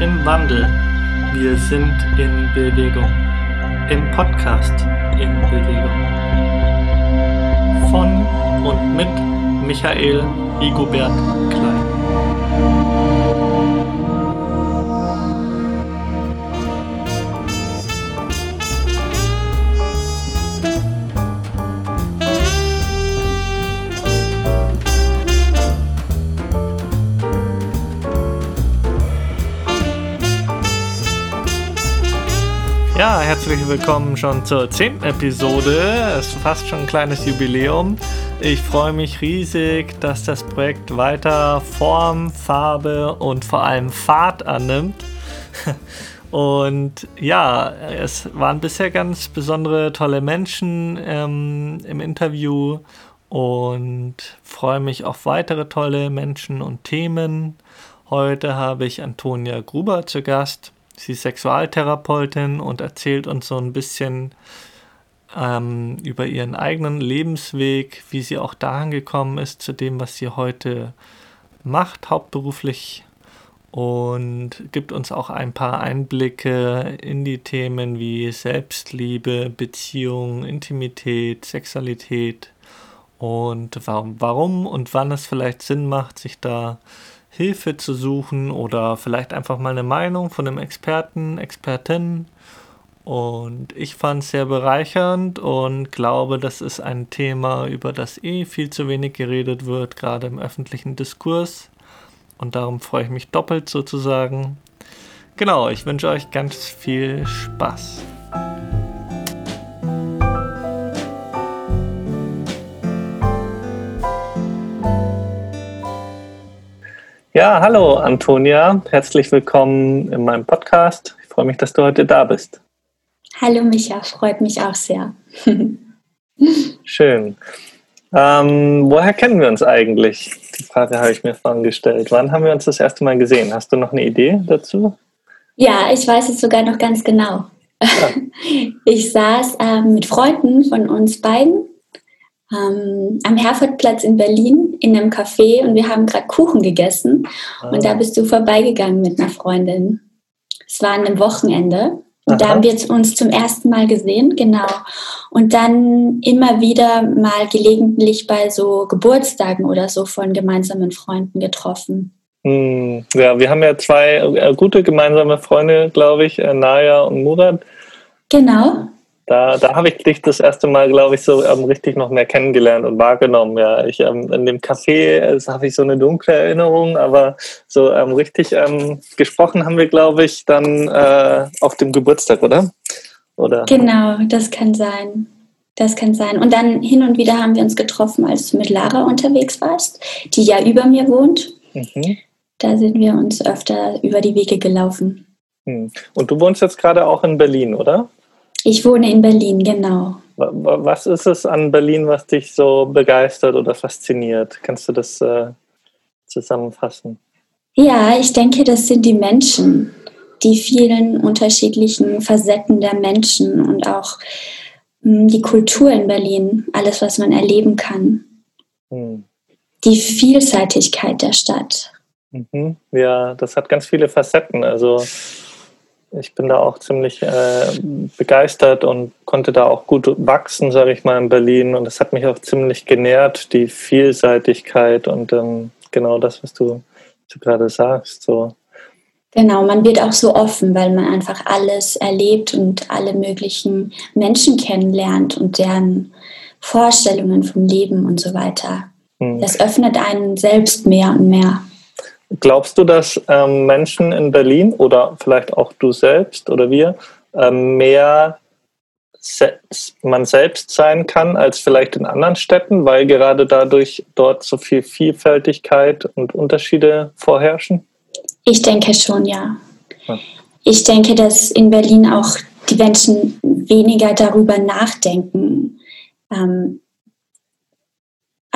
Im Wandel. Wir sind in Bewegung. Im Podcast in Bewegung. Von und mit Michael Igobert Klein. Ja, herzlich willkommen schon zur zehnten Episode. Es ist fast schon ein kleines Jubiläum. Ich freue mich riesig, dass das Projekt weiter Form, Farbe und vor allem Fahrt annimmt. Und ja, es waren bisher ganz besondere, tolle Menschen ähm, im Interview und freue mich auf weitere tolle Menschen und Themen. Heute habe ich Antonia Gruber zu Gast. Sie ist Sexualtherapeutin und erzählt uns so ein bisschen ähm, über ihren eigenen Lebensweg, wie sie auch dahin gekommen ist zu dem, was sie heute macht, hauptberuflich. Und gibt uns auch ein paar Einblicke in die Themen wie Selbstliebe, Beziehung, Intimität, Sexualität und warum, warum und wann es vielleicht Sinn macht, sich da Hilfe zu suchen oder vielleicht einfach mal eine Meinung von einem Experten, Expertin. Und ich fand es sehr bereichernd und glaube, das ist ein Thema, über das eh viel zu wenig geredet wird, gerade im öffentlichen Diskurs. Und darum freue ich mich doppelt sozusagen. Genau, ich wünsche euch ganz viel Spaß. Ja, hallo Antonia, herzlich willkommen in meinem Podcast. Ich freue mich, dass du heute da bist. Hallo Micha, freut mich auch sehr. Schön. Ähm, woher kennen wir uns eigentlich? Die Frage habe ich mir vorhin gestellt. Wann haben wir uns das erste Mal gesehen? Hast du noch eine Idee dazu? Ja, ich weiß es sogar noch ganz genau. Ja. Ich saß ähm, mit Freunden von uns beiden ähm, am Herfordplatz in Berlin in einem Café und wir haben gerade Kuchen gegessen ah. und da bist du vorbeigegangen mit einer Freundin. Es war an einem Wochenende und da haben wir uns zum ersten Mal gesehen, genau. Und dann immer wieder mal gelegentlich bei so Geburtstagen oder so von gemeinsamen Freunden getroffen. Hm, ja, wir haben ja zwei äh, gute gemeinsame Freunde, glaube ich, äh, Naya und Murat. Genau. Da, da habe ich dich das erste Mal, glaube ich, so ähm, richtig noch mehr kennengelernt und wahrgenommen. Ja, ich ähm, in dem Café habe ich so eine dunkle Erinnerung, aber so ähm, richtig ähm, gesprochen haben wir, glaube ich, dann äh, auf dem Geburtstag, oder? Oder? Genau, das kann sein. Das kann sein. Und dann hin und wieder haben wir uns getroffen, als du mit Lara unterwegs warst, die ja über mir wohnt. Mhm. Da sind wir uns öfter über die Wege gelaufen. Hm. Und du wohnst jetzt gerade auch in Berlin, oder? Ich wohne in Berlin, genau. Was ist es an Berlin, was dich so begeistert oder fasziniert? Kannst du das äh, zusammenfassen? Ja, ich denke, das sind die Menschen, die vielen unterschiedlichen Facetten der Menschen und auch mh, hm, die Kultur in Berlin, alles, was man erleben kann. Hm. Die Vielseitigkeit der Stadt. Mhm. Ja, das hat ganz viele Facetten. Also ich bin da auch ziemlich äh, begeistert und konnte da auch gut wachsen, sage ich mal, in Berlin. Und das hat mich auch ziemlich genährt, die Vielseitigkeit und ähm, genau das, was du, du gerade sagst. So. Genau, man wird auch so offen, weil man einfach alles erlebt und alle möglichen Menschen kennenlernt und deren Vorstellungen vom Leben und so weiter. Hm. Das öffnet einen selbst mehr und mehr. Glaubst du, dass ähm, Menschen in Berlin oder vielleicht auch du selbst oder wir ähm, mehr se man selbst sein kann als vielleicht in anderen Städten, weil gerade dadurch dort so viel Vielfältigkeit und Unterschiede vorherrschen? Ich denke schon, ja. ja. Ich denke, dass in Berlin auch die Menschen weniger darüber nachdenken, ähm,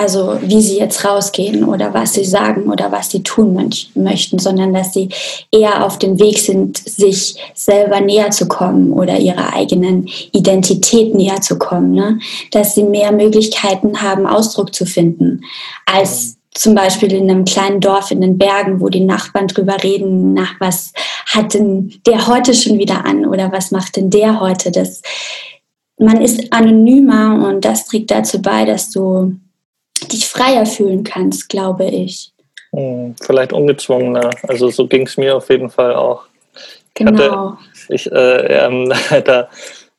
also wie sie jetzt rausgehen oder was sie sagen oder was sie tun möchten, sondern dass sie eher auf dem Weg sind, sich selber näher zu kommen oder ihrer eigenen Identität näher zu kommen. Ne? Dass sie mehr Möglichkeiten haben, Ausdruck zu finden, als zum Beispiel in einem kleinen Dorf in den Bergen, wo die Nachbarn drüber reden, nach was hat denn der heute schon wieder an oder was macht denn der heute? Das, man ist anonymer und das trägt dazu bei, dass du dich freier fühlen kannst, glaube ich. Hm, vielleicht ungezwungener. Also so ging es mir auf jeden Fall auch. Genau. Ich, hatte, ich äh, ähm, da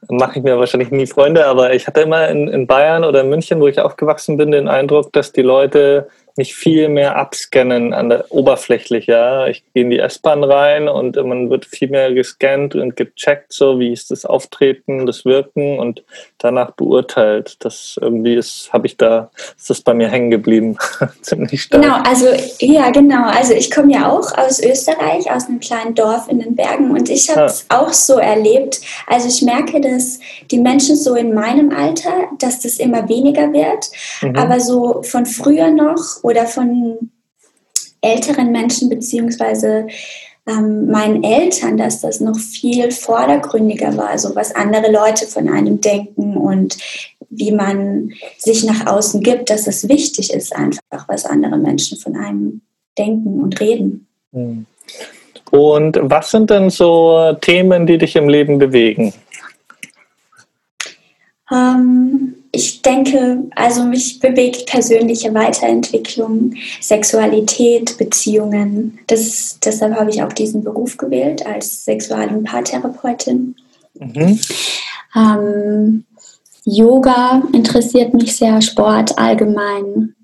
mache ich mir wahrscheinlich nie Freunde, aber ich hatte immer in, in Bayern oder in München, wo ich aufgewachsen bin, den Eindruck, dass die Leute mich viel mehr abscannen an der oberflächlich, ja. Ich gehe in die S-Bahn rein und man wird viel mehr gescannt und gecheckt, so wie ist das Auftreten, das Wirken und danach beurteilt. Das irgendwie ist, habe ich da, ist das bei mir hängen geblieben. Ziemlich stark. Genau, also ja, genau. Also ich komme ja auch aus Österreich, aus einem kleinen Dorf in den Bergen und ich habe es ja. auch so erlebt. Also ich merke, dass die Menschen so in meinem Alter, dass das immer weniger wird, mhm. aber so von früher noch oder von älteren Menschen beziehungsweise ähm, meinen Eltern, dass das noch viel vordergründiger war, so was andere Leute von einem denken und wie man sich nach außen gibt, dass es wichtig ist einfach, was andere Menschen von einem denken und reden. Hm. Und was sind denn so Themen, die dich im Leben bewegen? Ähm, ich denke, also mich bewegt persönliche Weiterentwicklung, Sexualität, Beziehungen. Das, deshalb habe ich auch diesen Beruf gewählt als Sexual- und Paartherapeutin. Mhm. Ähm, Yoga interessiert mich sehr, Sport allgemein.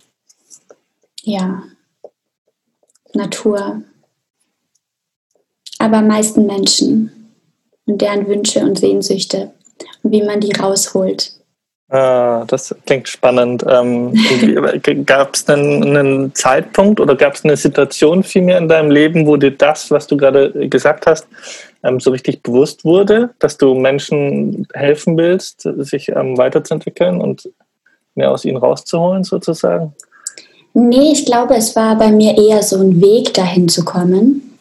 Ja, Natur. Aber meisten Menschen und deren Wünsche und Sehnsüchte und wie man die rausholt. Ah, das klingt spannend. Ähm, gab es denn einen Zeitpunkt oder gab es eine Situation vielmehr in deinem Leben, wo dir das, was du gerade gesagt hast, ähm, so richtig bewusst wurde, dass du Menschen helfen willst, sich ähm, weiterzuentwickeln und mehr aus ihnen rauszuholen, sozusagen? Nee, ich glaube, es war bei mir eher so ein Weg dahin zu kommen.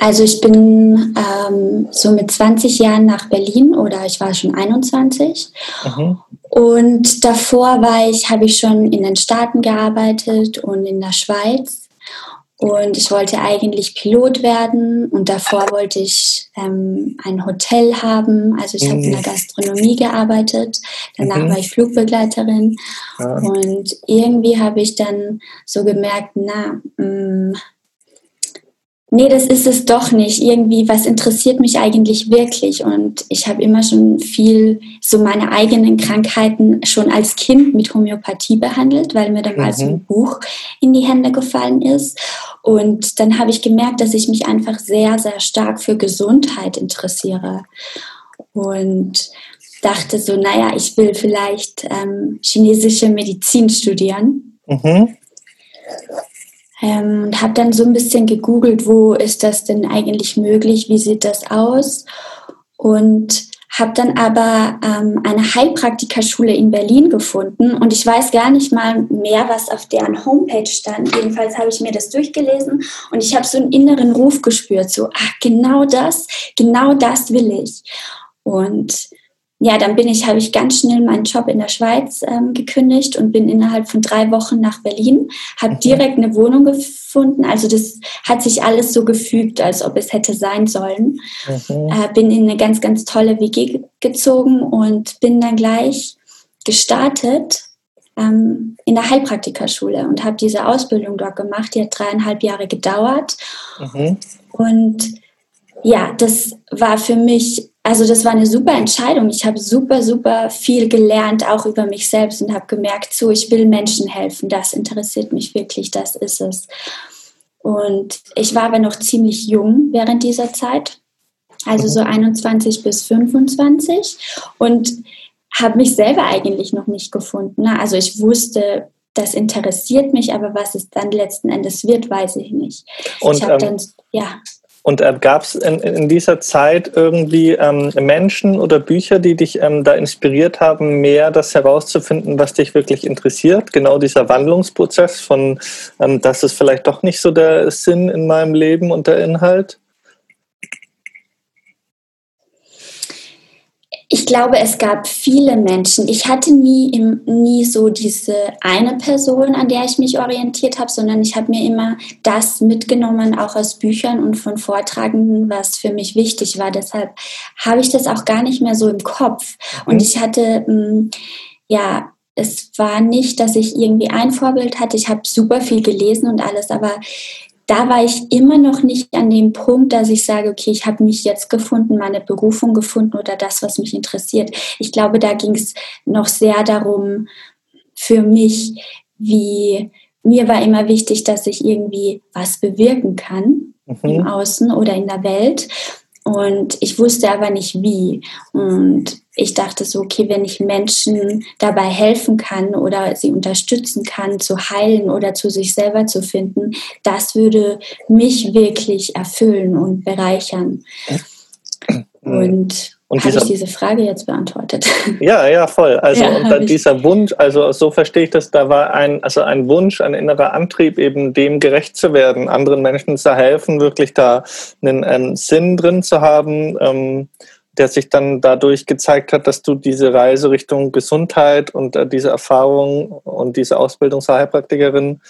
Also ich bin ähm, so mit 20 Jahren nach Berlin oder ich war schon 21. Mhm. Und davor war ich, habe ich schon in den Staaten gearbeitet und in der Schweiz. Und ich wollte eigentlich Pilot werden und davor wollte ich ähm, ein Hotel haben. Also ich mhm. habe in der mhm. Gastronomie gearbeitet. Danach mhm. war ich Flugbegleiterin. Ja. Und irgendwie habe ich dann so gemerkt, na, mh, mm, nee, das ist es doch nicht. Irgendwie, was interessiert mich eigentlich wirklich? Und ich habe immer schon viel so meine eigenen Krankheiten schon als Kind mit Homöopathie behandelt, weil mir dann mhm. mal so ein. Buch in die Hände gefallen ist. Und dann habe ich gemerkt, dass ich mich einfach sehr, sehr stark für Gesundheit interessiere. Und dachte so, naja, ich will vielleicht ähm, chinesische Medizin studieren. Mhm. Ähm, und habe dann so ein bisschen gegoogelt, wo ist das denn eigentlich möglich, wie sieht das aus? Und habe dann aber ähm, eine Heilpraktikerschule in Berlin gefunden und ich weiß gar nicht mal mehr, was auf deren Homepage stand. Jedenfalls habe ich mir das durchgelesen und ich habe so einen inneren Ruf gespürt, so, ach, genau das, genau das will ich. Und ja, dann bin ich, habe ich ganz schnell meinen Job in der Schweiz ähm, gekündigt und bin innerhalb von drei Wochen nach Berlin, habe direkt eine Wohnung gefunden. Also das hat sich alles so gefügt, als ob es hätte sein sollen. Mhm. Äh, bin in eine ganz, ganz tolle WG gezogen und bin dann gleich gestartet ähm, in der Heilpraktikerschule und habe diese Ausbildung dort gemacht. Die hat dreieinhalb Jahre gedauert. Mhm. Und ja, das war für mich also das war eine super Entscheidung. Ich habe super, super viel gelernt, auch über mich selbst und habe gemerkt, so, ich will Menschen helfen. Das interessiert mich wirklich, das ist es. Und ich war aber noch ziemlich jung während dieser Zeit, also so 21 bis 25 und habe mich selber eigentlich noch nicht gefunden. Ne? Also ich wusste, das interessiert mich, aber was es dann letzten Endes wird, weiß ich nicht. Und, ich habe ähm, dann, ja. Und äh, gab es in, in, dieser Zeit irgendwie ähm, Menschen oder Bücher, die dich ähm, da inspiriert haben, mehr das herauszufinden, was dich wirklich interessiert? Genau dieser Wandlungsprozess von, ähm, das ist vielleicht doch nicht so der Sinn in meinem Leben und der Inhalt? Ich glaube, es gab viele Menschen. Ich hatte nie, nie so diese eine Person, an der ich mich orientiert habe, sondern ich habe mir immer das mitgenommen, auch aus Büchern und von Vortragenden, was für mich wichtig war. Deshalb habe ich das auch gar nicht mehr so im Kopf. Und ich hatte, mm, ja, es war nicht, dass ich irgendwie ein Vorbild hatte. Ich habe super viel gelesen und alles, aber da war ich immer noch nicht an dem Punkt, dass ich sage, okay, ich habe mich jetzt gefunden, meine Berufung gefunden oder das, was mich interessiert. Ich glaube, da ging es noch sehr darum, für mich, wie mir war immer wichtig, dass ich irgendwie was bewirken kann mhm. im Außen oder in der Welt. Und ich wusste aber nicht wie. Und ich dachte so, okay, wenn ich Menschen dabei helfen kann oder sie unterstützen kann, zu heilen oder zu sich selber zu finden, das würde mich wirklich erfüllen und bereichern. Und und Habe ich diese Frage jetzt beantwortet? Ja, ja, voll. Also ja, und dann dieser Wunsch, also so verstehe ich das, da war ein, also ein Wunsch, ein innerer Antrieb, eben dem gerecht zu werden, anderen Menschen zu helfen, wirklich da einen, einen Sinn drin zu haben, ähm, der sich dann dadurch gezeigt hat, dass du diese Reise Richtung Gesundheit und äh, diese Erfahrung und diese Ausbildung zur Heilpraktikerin,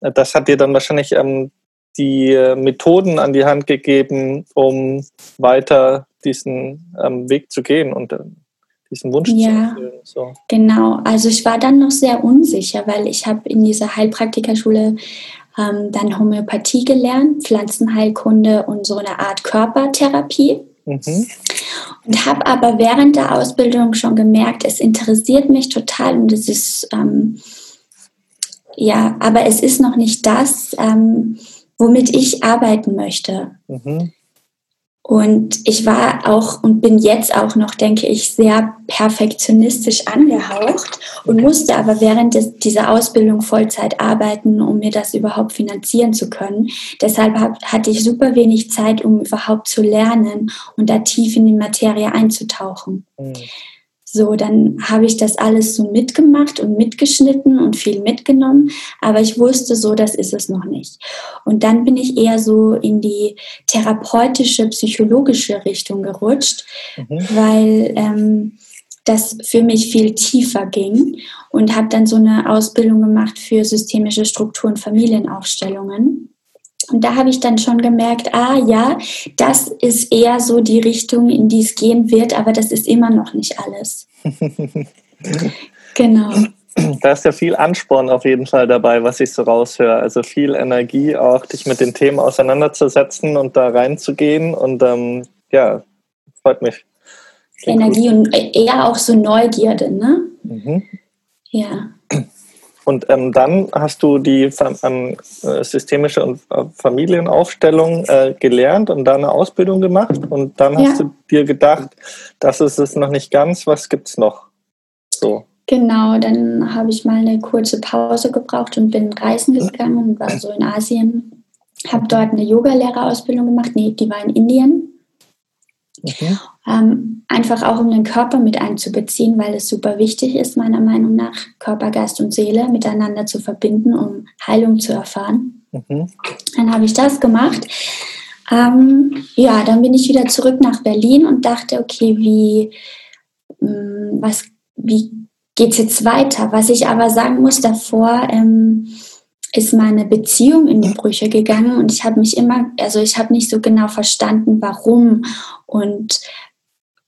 äh, das hat dir dann wahrscheinlich ähm, die äh, Methoden an die Hand gegeben, um weiter diesen ähm, Weg zu gehen und äh, diesen Wunsch ja, zu erfüllen. So. Genau, also ich war dann noch sehr unsicher, weil ich habe in dieser Heilpraktikerschule ähm, dann Homöopathie gelernt, Pflanzenheilkunde und so eine Art Körpertherapie. Mhm. Und habe aber während der Ausbildung schon gemerkt, es interessiert mich total und es ist, ähm, ja, aber es ist noch nicht das, ähm, womit ich arbeiten möchte. Mhm. Und ich war auch und bin jetzt auch noch, denke ich, sehr perfektionistisch angehaucht und musste aber während des, dieser Ausbildung Vollzeit arbeiten, um mir das überhaupt finanzieren zu können. Deshalb hab, hatte ich super wenig Zeit, um überhaupt zu lernen und da tief in die Materie einzutauchen. Mhm. So, dann habe ich das alles so mitgemacht und mitgeschnitten und viel mitgenommen, aber ich wusste so, das ist es noch nicht. Und dann bin ich eher so in die therapeutische, psychologische Richtung gerutscht, mhm. weil ähm, das für mich viel tiefer ging und habe dann so eine Ausbildung gemacht für systemische Strukturen, Familienaufstellungen. Und da habe ich dann schon gemerkt, ah ja, das ist eher so die Richtung, in die es gehen wird, aber das ist immer noch nicht alles. genau. Da ist ja viel Ansporn auf jeden Fall dabei, was ich so raushöre. Also viel Energie, auch dich mit den Themen auseinanderzusetzen und da reinzugehen. Und ähm, ja, freut mich. Energie gut. und eher auch so Neugierde, ne? Mhm. Ja. Und ähm, dann hast du die ähm, äh, systemische und äh, Familienaufstellung äh, gelernt und da eine Ausbildung gemacht. Und dann ja. hast du dir gedacht, das ist es noch nicht ganz, was gibt es noch? So. Genau, dann habe ich mal eine kurze Pause gebraucht und bin reisen gegangen und war so in Asien. Habe dort eine Yogalehrerausbildung gemacht. Nee, die war in Indien. Okay. Ähm, einfach auch um den Körper mit einzubeziehen, weil es super wichtig ist, meiner Meinung nach, Körper, Geist und Seele miteinander zu verbinden, um Heilung zu erfahren. Mhm. Dann habe ich das gemacht. Ähm, ja, dann bin ich wieder zurück nach Berlin und dachte, okay, wie, mh, mm, was, wie geht es jetzt weiter? Was ich aber sagen muss davor, ähm, ist meine Beziehung in die Brüche gegangen und ich habe mich immer, also ich habe nicht so genau verstanden, warum und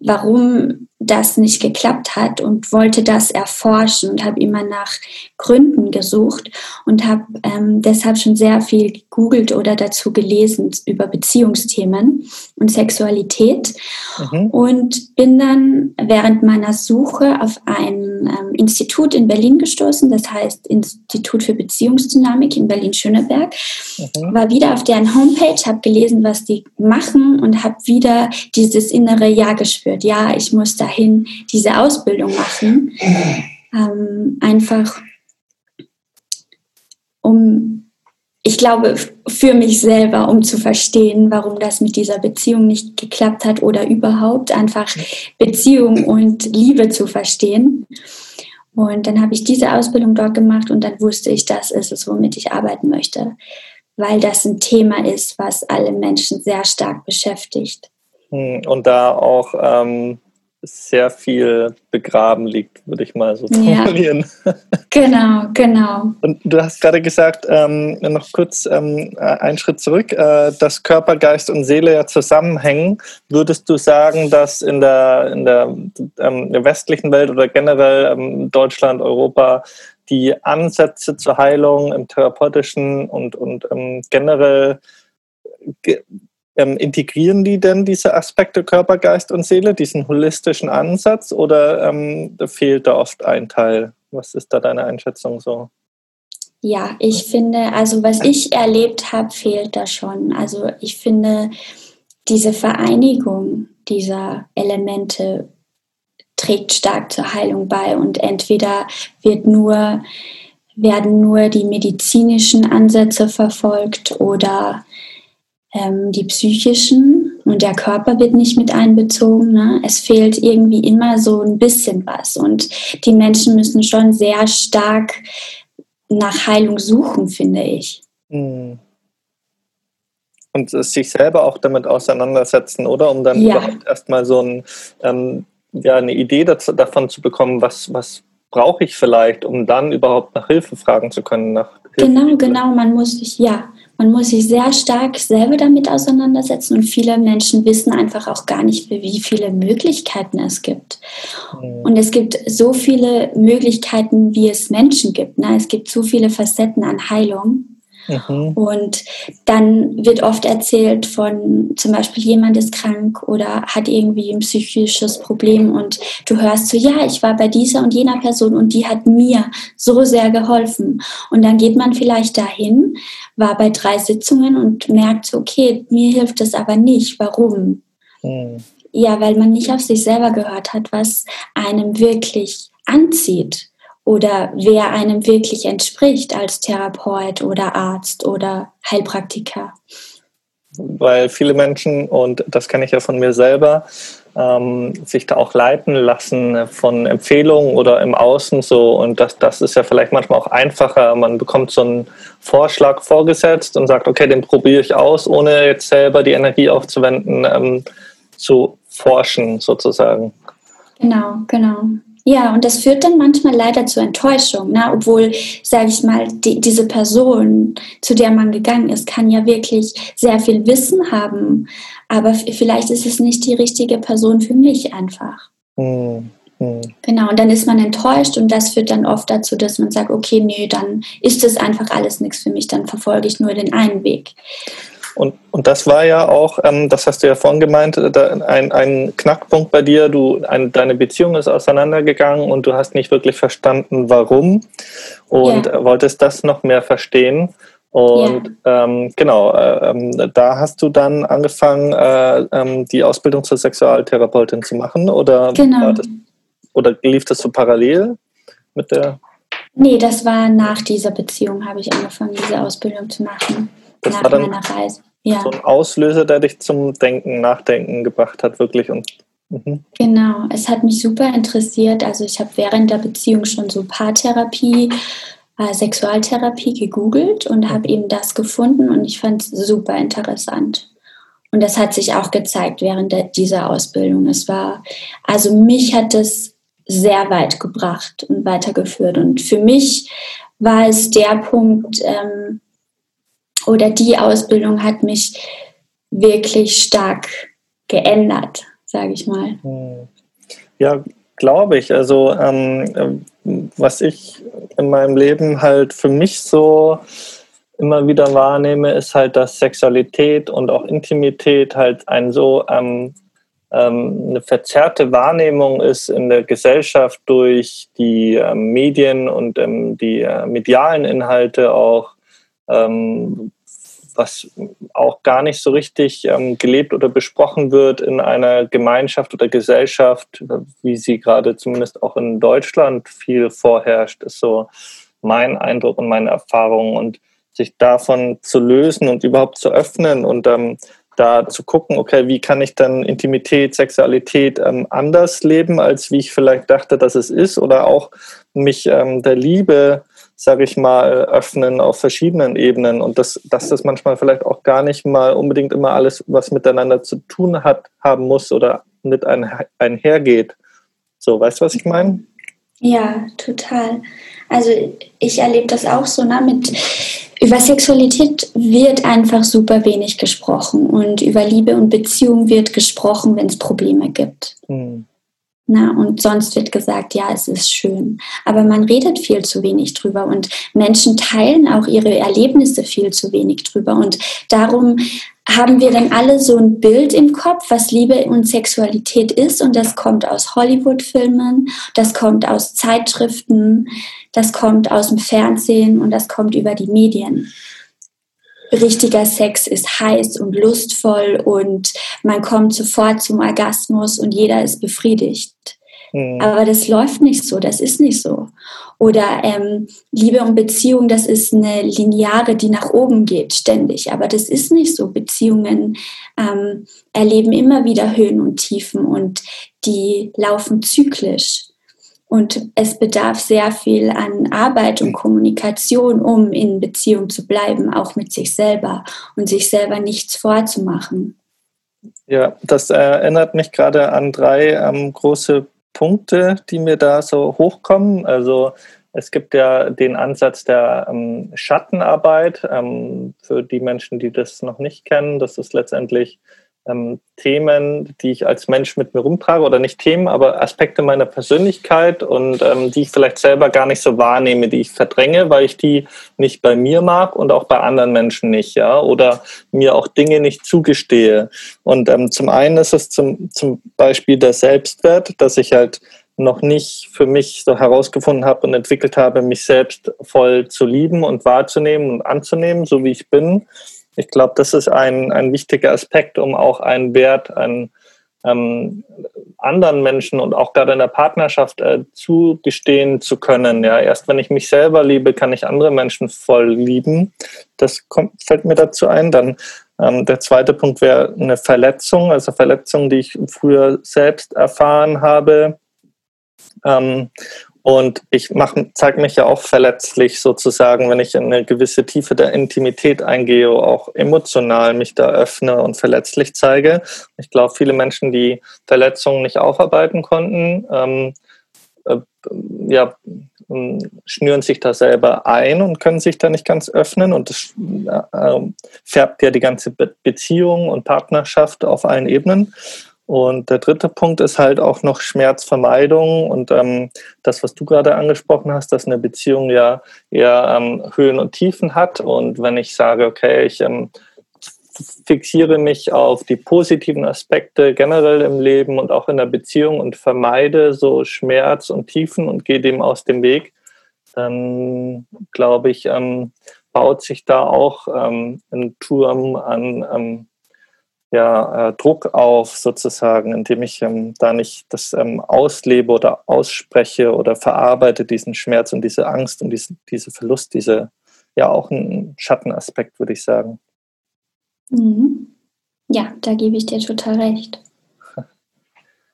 warum das nicht geklappt hat und wollte das erforschen und habe immer nach Gründen gesucht und habe ähm, deshalb schon sehr viel gegoogelt oder dazu gelesen über Beziehungsthemen und Sexualität mhm. und bin dann während meiner Suche auf ein ähm, Institut in Berlin gestoßen, das heißt Institut für Beziehungsdynamik in Berlin-Schöneberg, mhm. war wieder auf deren Homepage, habe gelesen, was die machen und habe wieder dieses innere Ja gespürt. Ja, ich muss da dahin diese Ausbildung machen. Ähm, einfach um, ich glaube, für mich selber, um zu verstehen, warum das mit dieser Beziehung nicht geklappt hat oder überhaupt einfach Beziehung und Liebe zu verstehen. Und dann habe ich diese Ausbildung dort gemacht und dann wusste ich, das ist es, womit ich arbeiten möchte, weil das ein Thema ist, was alle Menschen sehr stark beschäftigt. Und da auch ähm, sehr viel begraben liegt, würde ich mal so formulieren. Ja, genau, genau. Und du hast gerade gesagt, ähm, noch kurz ähm, einen Schritt zurück, äh, dass Körper, Geist und Seele ja zusammenhängen. Würdest du sagen, dass in der, in der, ähm, der westlichen Welt oder generell ähm, Deutschland, Europa die Ansätze zur Heilung im therapeutischen und, und ähm, generell ähm, integrieren die denn diese Aspekte Körper, Geist und Seele, diesen holistischen Ansatz, oder ähm, fehlt da oft ein Teil? Was ist da deine Einschätzung so? Ja, ich finde, also was ich erlebt habe, fehlt da schon. Also ich finde, diese Vereinigung dieser Elemente trägt stark zur Heilung bei und entweder wird nur, werden nur die medizinischen Ansätze verfolgt oder ähm, die psychischen und der Körper wird nicht mit einbezogen. Ne? Es fehlt irgendwie immer so ein bisschen was und die Menschen müssen schon sehr stark nach Heilung suchen, finde ich. Hm. Und sich selber auch damit auseinandersetzen, oder? Um dann ja. überhaupt erstmal so ein, ähm, ja, eine Idee dazu, davon zu bekommen, was, was brauche ich vielleicht, um dann überhaupt nach Hilfe fragen zu können. Nach Hilfe genau, genau, man muss sich, ja, man muss sich sehr stark selber damit auseinandersetzen und viele Menschen wissen einfach auch gar nicht, wie viele Möglichkeiten es gibt. Mhm. Und es gibt so viele Möglichkeiten, wie es Menschen gibt. Ne? Es gibt so viele Facetten an Heilung. Mhm. Und dann wird oft erzählt von zum Beispiel jemand ist krank oder hat irgendwie ein psychisches Problem und du hörst so, ja, ich war bei dieser und jener Person und die hat mir so sehr geholfen. Und dann geht man vielleicht dahin, war bei drei Sitzungen und merkt so, okay, mir hilft es aber nicht. Warum? Mhm. Ja, weil man nicht auf sich selber gehört hat, was einem wirklich anzieht oder wer einem wirklich entspricht als Therapeut oder Arzt oder Heilpraktiker. Weil viele Menschen, und das kenne ich ja von mir selber, ähm, sich da auch leiten lassen von Empfehlungen oder im Außen so. Und das, das ist ja vielleicht manchmal auch einfacher. Man bekommt so einen Vorschlag vorgesetzt und sagt, okay, den probiere ich aus, ohne jetzt selber die Energie aufzuwenden, ähm, zu forschen sozusagen. Genau, genau. Ja, und das führt dann manchmal leider zu Enttäuschung, ne? obwohl, sage ich mal, die, diese Person, zu der man gegangen ist, kann ja wirklich sehr viel Wissen haben, aber vielleicht ist es nicht die richtige Person für mich einfach. Mhm. Genau, und dann ist man enttäuscht und das führt dann oft dazu, dass man sagt, okay, nee, dann ist das einfach alles nichts für mich, dann verfolge ich nur den einen Weg. Und, und das war ja auch, ähm, das hast du ja vorhin gemeint, äh, ein, ein Knackpunkt bei dir. Du, ein, deine Beziehung ist auseinandergegangen und du hast nicht wirklich verstanden, warum und ja. wolltest das noch mehr verstehen. Und ja. ähm, genau, äh, ähm, da hast du dann angefangen, äh, ähm, die Ausbildung zur Sexualtherapeutin zu machen, oder? Genau. Das, oder lief das so parallel mit der? Nee, das war nach dieser Beziehung, habe ich angefangen, diese Ausbildung zu machen. Das nach meiner Reise ja. so ein Auslöser, der dich zum Denken, Nachdenken gebracht hat, wirklich. Und, mhm. Genau, es hat mich super interessiert. Also ich habe während der Beziehung schon so Paartherapie, äh, Sexualtherapie gegoogelt und mhm. habe eben das gefunden und ich fand es super interessant. Und das hat sich auch gezeigt während der, dieser Ausbildung. Es war, also mich hat es sehr weit gebracht und weitergeführt. Und für mich war es der Punkt, ähm, oder die Ausbildung hat mich wirklich stark geändert, sage ich mal. Hm. Ja, glaube ich. Also ähm, was ich in meinem Leben halt für mich so immer wieder wahrnehme, ist halt, dass Sexualität und auch Intimität halt ein so ähm, ähm, eine verzerrte Wahrnehmung ist in der Gesellschaft durch die ähm, Medien und ähm, die äh, medialen Inhalte auch, was auch gar nicht so richtig ähm, gelebt oder besprochen wird in einer Gemeinschaft oder Gesellschaft, wie sie gerade zumindest auch in Deutschland viel vorherrscht, ist so mein Eindruck und meine Erfahrung. Und sich davon zu lösen und überhaupt zu öffnen und ähm, da zu gucken, okay, wie kann ich dann Intimität, Sexualität ähm, anders leben, als wie ich vielleicht dachte, dass es ist, oder auch mich ähm, der Liebe sage ich mal, öffnen auf verschiedenen Ebenen und dass, dass das manchmal vielleicht auch gar nicht mal unbedingt immer alles was miteinander zu tun hat, haben muss oder mit einhergeht. So, weißt du, was ich meine? Ja, total. Also ich erlebe das auch so, ne, mit über Sexualität wird einfach super wenig gesprochen und über Liebe und Beziehung wird gesprochen, wenn es Probleme gibt. Mhm. Na, und sonst wird gesagt, ja, es ist schön. Aber man redet viel zu wenig drüber und Menschen teilen auch ihre Erlebnisse viel zu wenig drüber. Und darum haben wir dann alle so ein Bild im Kopf, was Liebe und Sexualität ist. Und das kommt aus Hollywood-Filmen, das kommt aus Zeitschriften, das kommt aus dem Fernsehen und das kommt über die Medien richtiger Sex ist heiß und lustvoll und man kommt sofort zum Orgasmus und jeder ist befriedigt. Mhm. Aber das läuft nicht so, das ist nicht so. Oder ähm, Liebe und Beziehung, das ist eine Lineare, die nach oben geht ständig. Aber das ist nicht so. Beziehungen ähm, erleben immer wieder Höhen und Tiefen und die laufen zyklisch. Und es bedarf sehr viel an Arbeit und Kommunikation, um in Beziehung zu bleiben, auch mit sich selber und sich selber nichts vorzumachen. Ja, das erinnert mich gerade an drei ähm, große Punkte, die mir da so hochkommen. Also es gibt ja den Ansatz der ähm, Schattenarbeit ähm, für die Menschen, die das noch nicht kennen. Das ist letztendlich ähm, Themen, die ich als Mensch mit mir rumtrage oder nicht Themen, aber Aspekte meiner Persönlichkeit und ähm, die ich vielleicht selber gar nicht so wahrnehme, die ich verdränge, weil ich die nicht bei mir mag und auch bei anderen Menschen nicht, ja, oder mir auch Dinge nicht zugestehe. Und ähm, zum einen ist es zum, zum Beispiel der Selbstwert, dass ich halt noch nicht für mich so herausgefunden habe und entwickelt habe, mich selbst voll zu lieben und wahrzunehmen und anzunehmen, so wie ich bin ich glaube, das ist ein, ein wichtiger Aspekt, um auch einen Wert an ähm, anderen Menschen und auch gerade in der Partnerschaft äh, zugestehen zu können. Ja, erst wenn ich mich selber liebe, kann ich andere Menschen voll lieben. Das kommt, fällt mir dazu ein. Dann ähm, der zweite Punkt wäre eine Verletzung, also Verletzung, die ich früher selbst erfahren habe. Ähm, und ich zeige mich ja auch verletzlich sozusagen, wenn ich in eine gewisse Tiefe der Intimität eingehe, auch emotional mich da öffne und verletzlich zeige. Ich glaube, viele Menschen, die Verletzungen nicht aufarbeiten konnten, ähm, äh, ja, ähm, schnüren sich da selber ein und können sich da nicht ganz öffnen. Und das äh, färbt ja die ganze Be Beziehung und Partnerschaft auf allen Ebenen. Und der dritte Punkt ist halt auch noch Schmerzvermeidung und ähm, das, was du gerade angesprochen hast, dass eine Beziehung ja eher ähm, Höhen und Tiefen hat. Und wenn ich sage, okay, ich ähm, fixiere mich auf die positiven Aspekte generell im Leben und auch in der Beziehung und vermeide so Schmerz und Tiefen und gehe dem aus dem Weg, dann glaube ich, ähm, baut sich da auch ähm, ein Turm an ähm, ja, äh, Druck auf, sozusagen, indem ich ähm, da nicht das ähm, auslebe oder ausspreche oder verarbeite, diesen Schmerz und diese Angst und diese, diese Verlust, diese, ja, auch ein Schattenaspekt, würde ich sagen. Mhm. Ja, da gebe ich dir total recht.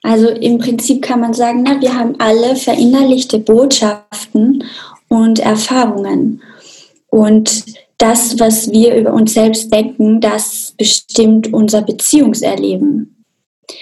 Also im Prinzip kann man sagen, na, wir haben alle verinnerlichte Botschaften und Erfahrungen. Und das, was wir über uns selbst denken, das bestimmt unser Beziehungserleben.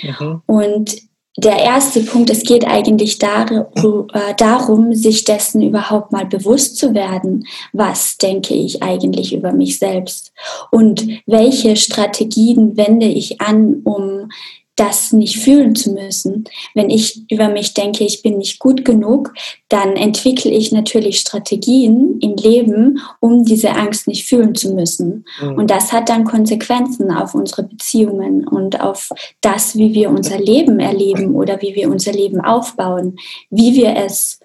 Mhm. Und der erste Punkt, es geht eigentlich äh, darum, sich dessen überhaupt mal bewusst zu werden. Was denke ich eigentlich über mich selbst? Und welche Strategien wende ich an, um das nicht fühlen zu müssen. Wenn ich über mich denke, ich bin nicht gut genug, dann entwickle ich natürlich Strategien im Leben, um diese Angst nicht fühlen zu müssen. Mhm. Und das hat dann Konsequenzen auf unsere Beziehungen und auf das, wie wir unser Leben erleben oder wie wir unser Leben aufbauen, wie wir es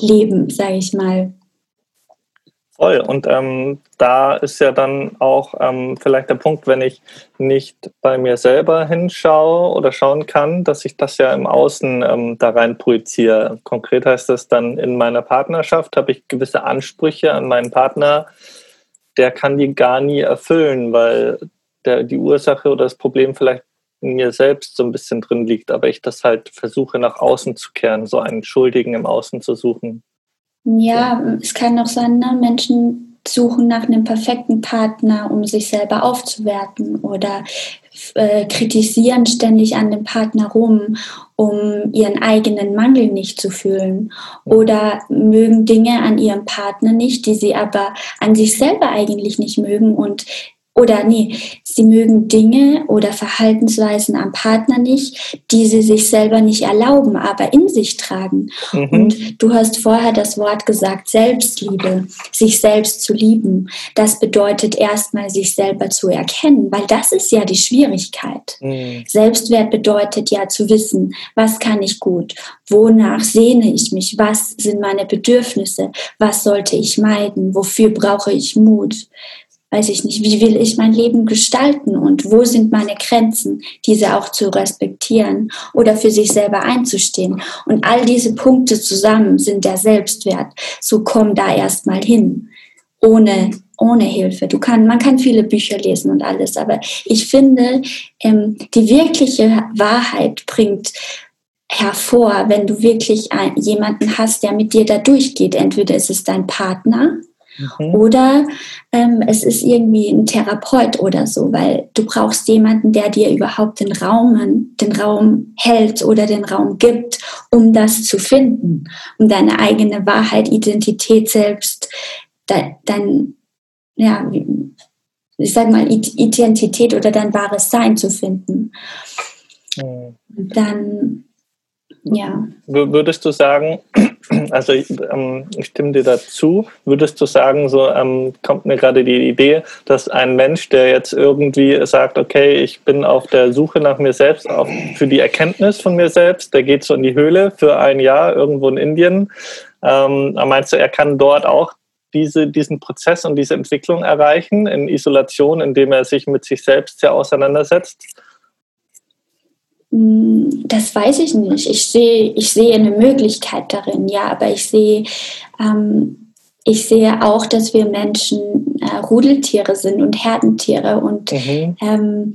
leben, sage ich mal. Voll. Und ähm, da ist ja dann auch ähm, vielleicht der Punkt, wenn ich nicht bei mir selber hinschaue oder schauen kann, dass ich das ja im Außen ähm, da rein projiziere. Konkret heißt das dann in meiner Partnerschaft habe ich gewisse Ansprüche an meinen Partner, der kann die gar nie erfüllen, weil der, die Ursache oder das Problem vielleicht in mir selbst so ein bisschen drin liegt, aber ich das halt versuche nach außen zu kehren, so einen Schuldigen im Außen zu suchen. Ja, es kann auch sein, ne? Menschen suchen nach einem perfekten Partner, um sich selber aufzuwerten oder äh, kritisieren ständig an dem Partner rum, um ihren eigenen Mangel nicht zu fühlen oder mögen Dinge an ihrem Partner nicht, die sie aber an sich selber eigentlich nicht mögen und oder nee, sie mögen Dinge oder Verhaltensweisen am Partner nicht, die sie sich selber nicht erlauben, aber in sich tragen. Mhm. Und du hast vorher das Wort gesagt, Selbstliebe, sich selbst zu lieben. Das bedeutet erstmal, sich selber zu erkennen, weil das ist ja die Schwierigkeit. Mhm. Selbstwert bedeutet ja zu wissen, was kann ich gut, wonach sehne ich mich, was sind meine Bedürfnisse, was sollte ich meiden, wofür brauche ich Mut weiß ich nicht, wie will ich mein Leben gestalten und wo sind meine Grenzen, diese auch zu respektieren oder für sich selber einzustehen. Und all diese Punkte zusammen sind der Selbstwert. So komm da erstmal hin, ohne, ohne Hilfe. Du kann, man kann viele Bücher lesen und alles, aber ich finde, ähm, die wirkliche Wahrheit bringt hervor, wenn du wirklich jemanden hast, der mit dir da durchgeht. Entweder ist es dein Partner, Mhm. Oder ähm, es ist irgendwie ein Therapeut oder so, weil du brauchst jemanden, der dir überhaupt den Raum, den Raum hält oder den Raum gibt, um das zu finden, um deine eigene Wahrheit, Identität selbst, dein, dein ja, ich sag mal, Identität oder dein wahres Sein zu finden. Mhm. Dann ja. Würdest du sagen, also ich, ähm, ich stimme dir dazu, würdest du sagen, so ähm, kommt mir gerade die Idee, dass ein Mensch, der jetzt irgendwie sagt, okay, ich bin auf der Suche nach mir selbst, auf, für die Erkenntnis von mir selbst, der geht so in die Höhle für ein Jahr irgendwo in Indien, ähm, meinst du, er kann dort auch diese, diesen Prozess und diese Entwicklung erreichen in Isolation, indem er sich mit sich selbst sehr auseinandersetzt? Hm, das weiß ich nicht. Ich sehe, ich sehe eine Möglichkeit darin, ja, aber ich sehe, ähm, ich sehe auch, dass wir Menschen äh, Rudeltiere sind und Herdentiere und mhm. ähm,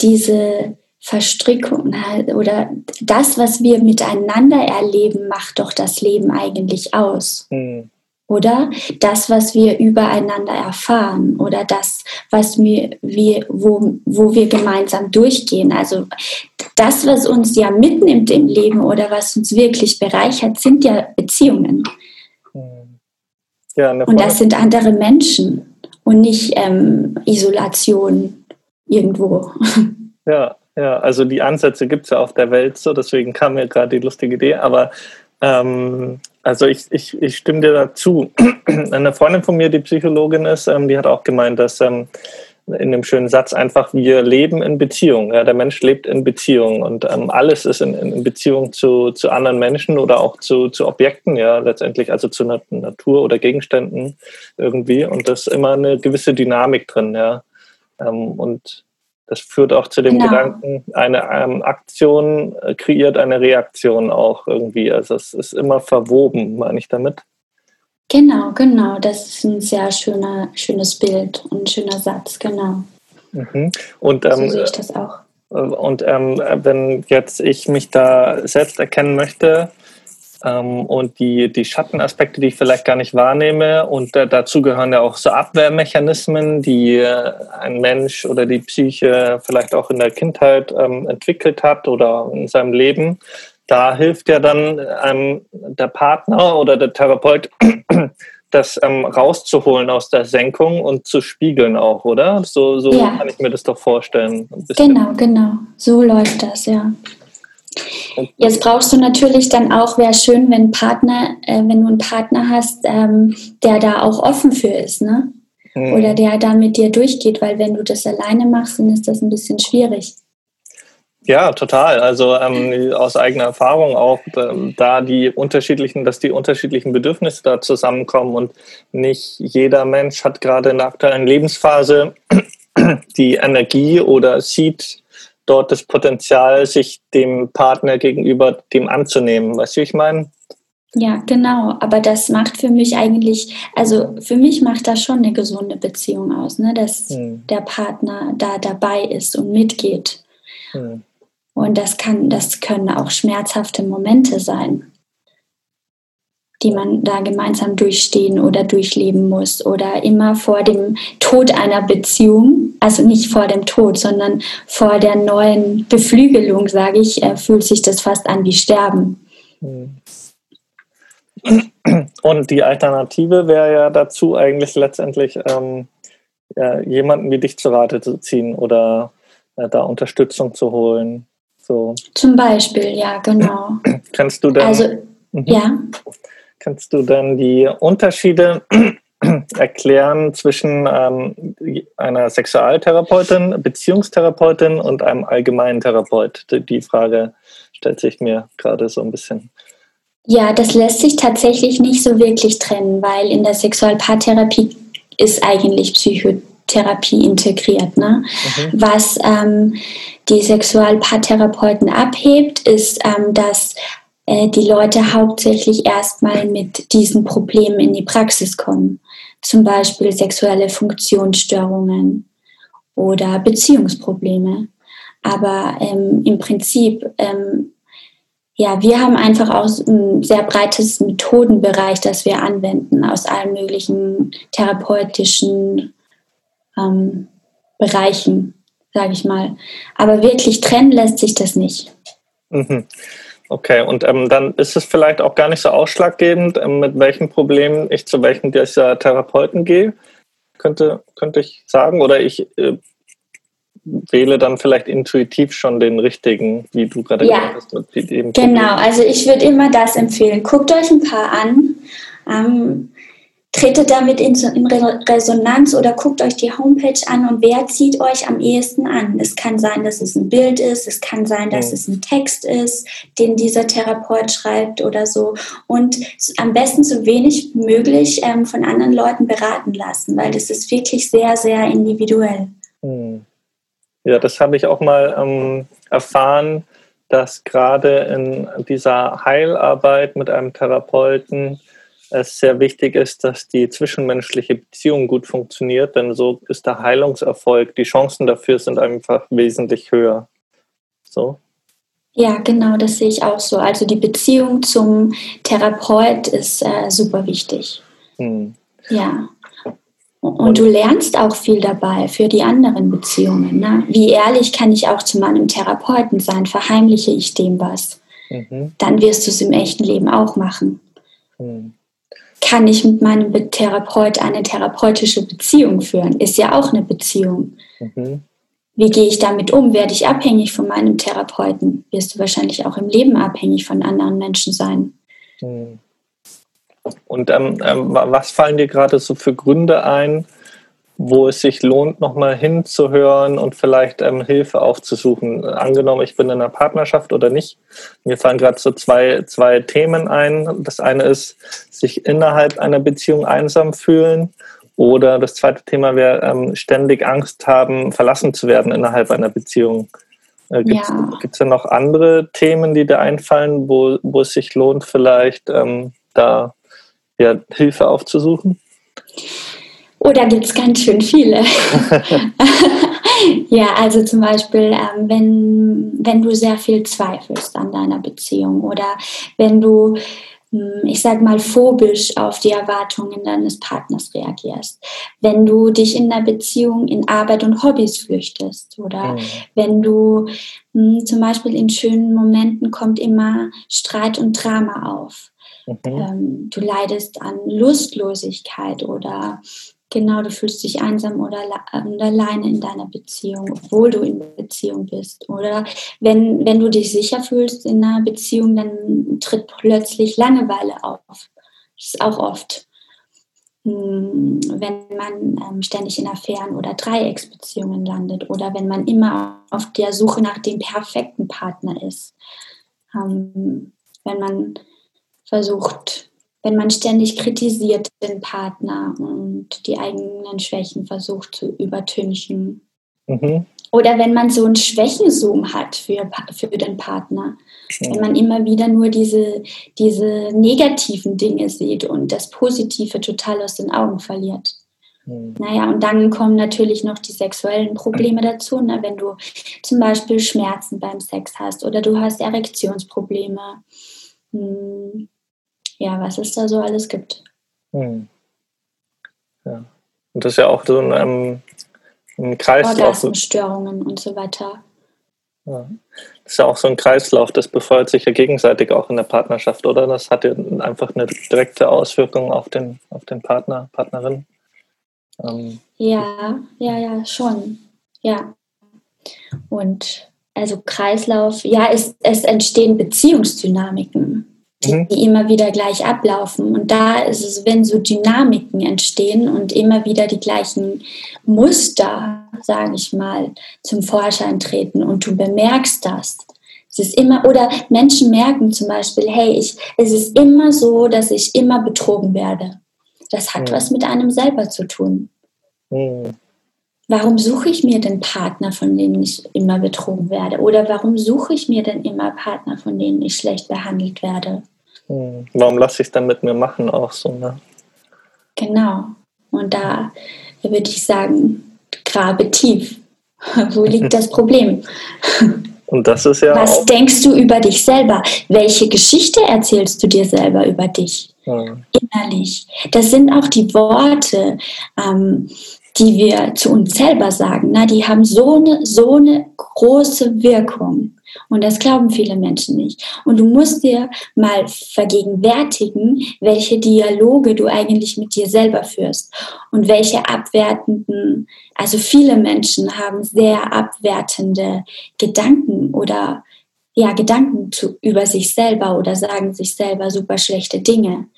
diese Verstrickung halt, oder das, was wir miteinander erleben, macht doch das Leben eigentlich aus. Mhm oder das, was wir übereinander erfahren oder das, was wir, wir wo, wo wir gemeinsam durchgehen. Also das, was uns ja mitnimmt im Leben oder was uns wirklich bereichert, sind ja Beziehungen. Ja, und das sind andere Menschen und nicht ähm, Isolation irgendwo. Ja, ja, also die Ansätze gibt es ja auf der Welt so, deswegen kam mir gerade die lustige Idee, aber ähm, also ich, ich, ich stimme dir dazu. Eine Freundin von mir, die Psychologin ist, ähm, die hat auch gemeint, dass ähm, in dem schönen Satz einfach, wir leben in Beziehung. Ja, der Mensch lebt in Beziehung und ähm, alles ist in, in Beziehung zu, zu anderen Menschen oder auch zu, zu Objekten, ja, letztendlich, also zu Natur oder Gegenständen irgendwie. Und das ist immer eine gewisse Dynamik drin, ja. Ähm, und das führt auch zu dem genau. Gedanken, eine ähm, Aktion äh, kreiert eine Reaktion auch irgendwie. Also es ist immer verwoben, meine ich damit. Genau, genau. Das ist ein sehr schöner, schönes Bild und ein schöner Satz, genau. Mhm. Und, ähm, so sehe ich das auch. Äh, und ähm, wenn jetzt ich mich da selbst erkennen möchte, ähm, und die, die Schattenaspekte, die ich vielleicht gar nicht wahrnehme. Und äh, dazu gehören ja auch so Abwehrmechanismen, die äh, ein Mensch oder die Psyche vielleicht auch in der Kindheit ähm, entwickelt hat oder in seinem Leben. Da hilft ja dann ähm, der Partner oder der Therapeut, das ähm, rauszuholen aus der Senkung und zu spiegeln auch, oder? So, so ja. kann ich mir das doch vorstellen. Genau, genau. So läuft das, ja. Jetzt brauchst du natürlich dann auch, wäre schön, wenn Partner, äh, wenn du einen Partner hast, ähm, der da auch offen für ist, ne? Mhm. Oder der da mit dir durchgeht, weil wenn du das alleine machst, dann ist das ein bisschen schwierig. Ja, total. Also ähm, aus eigener Erfahrung auch, ähm, da die unterschiedlichen, dass die unterschiedlichen Bedürfnisse da zusammenkommen und nicht jeder Mensch hat gerade in der aktuellen Lebensphase die Energie oder sieht dort das Potenzial, sich dem Partner gegenüber dem anzunehmen. Weißt du, wie ich meine? Ja, genau. Aber das macht für mich eigentlich, also für mich macht das schon eine gesunde Beziehung aus, ne? dass hm. der Partner da dabei ist und mitgeht. Hm. Und das kann, das können auch schmerzhafte Momente sein. die man da gemeinsam durchstehen oder durchleben muss oder immer vor dem Tod einer Beziehung, also nicht vor dem Tod, sondern vor der neuen Beflügelung, sage ich, äh, fühlt sich das fast an wie Sterben. Und die Alternative wäre ja dazu eigentlich letztendlich ähm, ja, jemanden wie dich zu Rate zu ziehen oder äh, da Unterstützung zu holen. So. Zum Beispiel, ja, genau. Kannst du denn, also, mhm. ja. Kannst du dann die Unterschiede erklären zwischen ähm, einer Sexualtherapeutin, Beziehungstherapeutin und einem allgemeinen Therapeut? Die Frage stellt sich mir gerade so ein bisschen. Ja, das lässt sich tatsächlich nicht so wirklich trennen, weil in der Sexualpaartherapie ist eigentlich Psychotherapie integriert. Ne? Mhm. Was ähm, die Sexualpaartherapeuten abhebt, ist, ähm, dass äh, die Leute hauptsächlich erstmal mit diesen Problemen in die Praxis kommen. Zum Beispiel sexuelle Funktionsstörungen oder Beziehungsprobleme. Aber ähm, im Prinzip, ähm, ja, wir haben einfach auch ein sehr breites Methodenbereich, das wir anwenden aus allen möglichen therapeutischen ähm, Bereichen, sage ich mal. Aber wirklich trennen lässt sich das nicht. Mhm. Okay, und ähm, dann ist es vielleicht auch gar nicht so ausschlaggebend, ähm, mit welchen Problemen ich zu welchen dieser Therapeuten gehe, könnte, könnte ich sagen. Oder ich äh, wähle dann vielleicht intuitiv schon den richtigen, wie du gerade ja. gesagt hast. Mit genau, also ich würde immer das empfehlen. Guckt euch ein paar an. Ähm, tretet damit in, in, Resonanz oder guckt euch die Homepage an und wer zieht euch am ehesten an. Es kann sein, dass es ein Bild ist, es kann sein, dass es ein Text ist, den dieser Therapeut schreibt oder so. Und am besten so wenig möglich ähm, von anderen Leuten beraten lassen, weil das ist wirklich sehr, sehr individuell. Mhm. Ja, das habe ich auch mal ähm, erfahren, dass gerade in dieser Heilarbeit mit einem Therapeuten es sehr wichtig ist, dass die zwischenmenschliche Beziehung gut funktioniert, denn so ist der Heilungserfolg, die Chancen dafür sind einfach wesentlich höher. So. Ja, genau, das sehe ich auch so. Also die Beziehung zum Therapeut ist äh, super wichtig. Hm. Ja. Und du lernst auch viel dabei für die anderen Beziehungen. Ne? Wie ehrlich kann ich auch zu meinem Therapeuten sein? Verheimliche ich dem was? Mhm. Dann wirst du es im echten Leben auch machen. Mhm kann ich mit meinem Therapeut eine therapeutische Beziehung führen? Ist ja auch eine Beziehung. Mhm. Wie gehe ich damit um? Werde ich abhängig von meinem Therapeuten? Wirst du wahrscheinlich auch im Leben abhängig von anderen Menschen sein. Mhm. Und ähm, ähm, was fallen dir gerade so für Gründe ein, wo es sich lohnt, nochmal hinzuhören und vielleicht ähm, Hilfe aufzusuchen. Angenommen, ich bin in einer Partnerschaft oder nicht. Mir fallen gerade so zwei, zwei Themen ein. Das eine ist, sich innerhalb einer Beziehung einsam fühlen. Oder das zweite Thema wäre, ähm, ständig Angst haben, verlassen zu werden innerhalb einer Beziehung. Äh, Gibt es ja. da noch andere Themen, die dir einfallen, wo, wo es sich lohnt, vielleicht ähm, da ja, Hilfe aufzusuchen? Oh, da gibt es ganz schön viele. ja, also zum Beispiel, ähm, wenn, wenn du sehr viel zweifelst an deiner Beziehung oder wenn du, hm, ich sag mal, phobisch auf die Erwartungen deines Partners reagierst, wenn du dich in der Beziehung in Arbeit und Hobbys flüchtest oder mhm. wenn du mh, hm, zum Beispiel in schönen Momenten kommt immer Streit und Drama auf. Mhm. Ähm, du leidest an Lustlosigkeit oder Genau, du fühlst dich einsam oder, und alleine in deiner Beziehung, obwohl du in Beziehung bist. Oder wenn, wenn du dich sicher fühlst in einer Beziehung, dann tritt plötzlich Langeweile auf. Das ist auch oft. Hm, wenn man ähm, ständig in Affären oder Dreiecksbeziehungen landet oder wenn man immer auf der Suche nach dem perfekten Partner ist. Ähm, wenn man versucht, wenn man ständig kritisiert den Partner und die eigenen Schwächen versucht zu übertünchen. Mhm. Oder wenn man so einen Schwächenzoom hat für, für den Partner. Ja. Wenn man immer wieder nur diese, diese negativen Dinge sieht und das Positive total aus den Augen verliert. Mhm. Naja, und dann kommen natürlich noch die sexuellen Probleme dazu. Ne? Wenn du zum Beispiel Schmerzen beim Sex hast oder du hast Erektionsprobleme. Hm ja, was es da so alles gibt. Hm. Ja. Und das ist ja auch so ein, ähm, ein Kreislauf. Orgasmusstörungen und so weiter. Ja. Das ist ja auch so ein Kreislauf, das befeuert sich ja gegenseitig auch in der Partnerschaft, oder? Das hat ja einfach eine direkte Auswirkung auf den, auf den Partner, Partnerin. Ähm, ja, ja, ja, schon. Ja. Und also Kreislauf, ja, es, es entstehen Beziehungsdynamiken die, mhm. immer wieder gleich ablaufen. Und da ist es, wenn so Dynamiken entstehen und immer wieder die gleichen Muster, sage ich mal, zum Vorschein treten und du bemerkst das. Es ist immer, oder Menschen merken zum Beispiel, hey, ich, es ist immer so, dass ich immer betrogen werde. Das hat mhm. was mit einem selber zu tun. Mhm. Warum suche ich mir denn Partner, von denen ich immer betrogen werde? Oder warum suche ich mir denn immer Partner, von denen ich schlecht behandelt werde? Hm. Warum lasse ich es dann mit mir machen auch so, ne? Genau. Und da würde ich sagen, grabe tief. Wo liegt das Problem? Und das ist ja. Was denkst du über dich selber? Welche Geschichte erzählst du dir selber über dich? Hm. Innerlich. Das sind auch die Worte, ähm, die wir zu uns selber sagen. Na, die haben so eine, so eine große Wirkung. Und das glauben viele Menschen nicht. Und du musst dir mal vergegenwärtigen, welche Dialoge du eigentlich mit dir selber führst und welche abwertenden, also viele Menschen haben sehr abwertende Gedanken oder ja, Gedanken zu, über sich selber oder sagen sich selber super schlechte Dinge.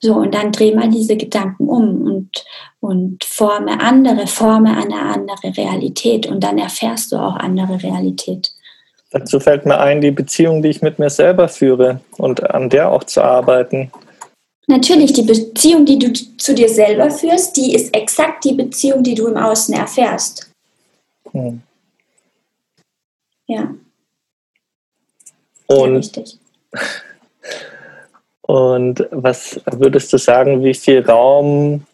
So, und dann dreh mal diese Gedanken um und, und forme andere, forme eine andere Realität und dann erfährst du auch andere Realität. Dazu fällt mir ein, die Beziehung, die ich mit mir selber führe und an der auch zu arbeiten. Natürlich, die Beziehung, die du zu dir selber führst, die ist exakt die Beziehung, die du im Außen erfährst. Hm. Ja. Und, ja, und was würdest du sagen, wie viel Raum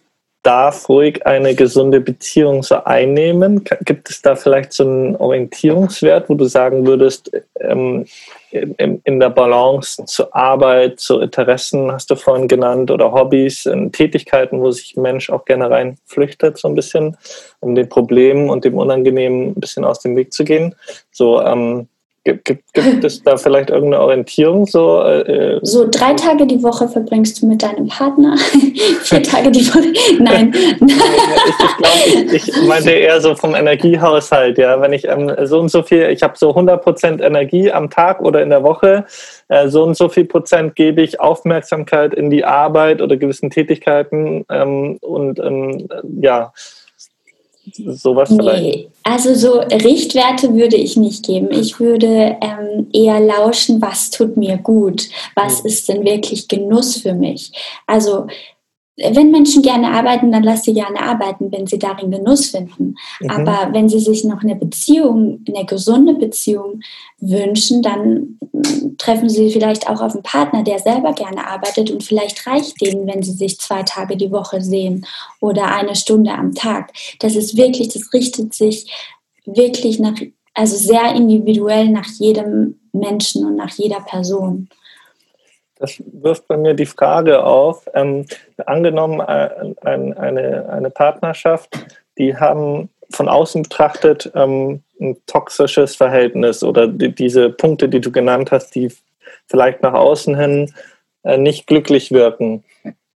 darf ruhig eine gesunde Beziehung so einnehmen? Gibt es da vielleicht so einen Orientierungswert, wo du sagen würdest, ähm, in, in, der Balance zur Arbeit, zu Interessen, hast du vorhin genannt, oder Hobbys, Tätigkeiten, wo sich ein Mensch auch gerne reinflüchtet, so ein bisschen, um den Problemen und dem Unangenehmen ein bisschen aus dem Weg zu gehen? So, ähm, Gibt, gibt, gibt es da vielleicht irgendeine Orientierung? So, äh, so drei Tage die Woche verbringst du mit deinem Partner, vier Tage die Woche. Nein. ich, ich glaube, ich, ich, meinte eher so vom Energiehaushalt. Ja, wenn ich ähm, so und so viel, ich habe so 100 Prozent Energie am Tag oder in der Woche, äh, so und so viel Prozent gebe ich Aufmerksamkeit in die Arbeit oder gewissen Tätigkeiten ähm, und ähm, ja sowas nee, vielleicht? Also so Richtwerte würde ich nicht geben. Ich würde ähm, eher lauschen, was tut mir gut, was mhm. ist denn wirklich Genuss für mich. Also wenn Menschen gerne arbeiten, dann lass sie gerne arbeiten, wenn sie darin Genuss finden. Mhm. Aber wenn sie sich noch eine Beziehung, eine gesunde Beziehung wünschen, dann mm, treffen sie vielleicht auch auf einen Partner, der selber gerne arbeitet und vielleicht reicht denen, wenn sie sich zwei Tage die Woche sehen oder eine Stunde am Tag. Das ist wirklich, das richtet sich wirklich nach, also sehr individuell nach jedem Menschen und nach jeder Person das wirft bei mir die Frage auf, ähm, angenommen äh, ein, eine, eine Partnerschaft, die haben von außen betrachtet ähm, ein toxisches Verhältnis oder die, diese Punkte, die du genannt hast, die vielleicht nach außen hin äh, nicht glücklich wirken.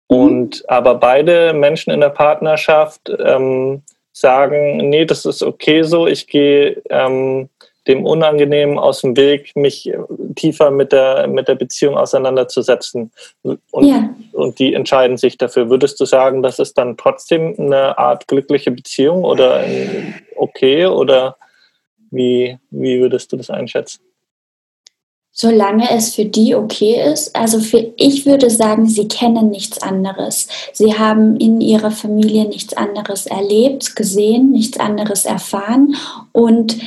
Und aber beide Menschen in der Partnerschaft ähm, sagen, nee, das ist okay so, ich gehe ähm, dem Unangenehmen aus dem Weg, mich tiefer mit der, mit der Beziehung auseinanderzusetzen. Und, ja. und die entscheiden sich dafür. Würdest du sagen, das ist dann trotzdem eine Art glückliche Beziehung oder okay? Oder wie, wie würdest du das einschätzen? Solange es für die okay ist, also für ich würde sagen, sie kennen nichts anderes. Sie haben in ihrer Familie nichts anderes erlebt, gesehen, nichts anderes erfahren und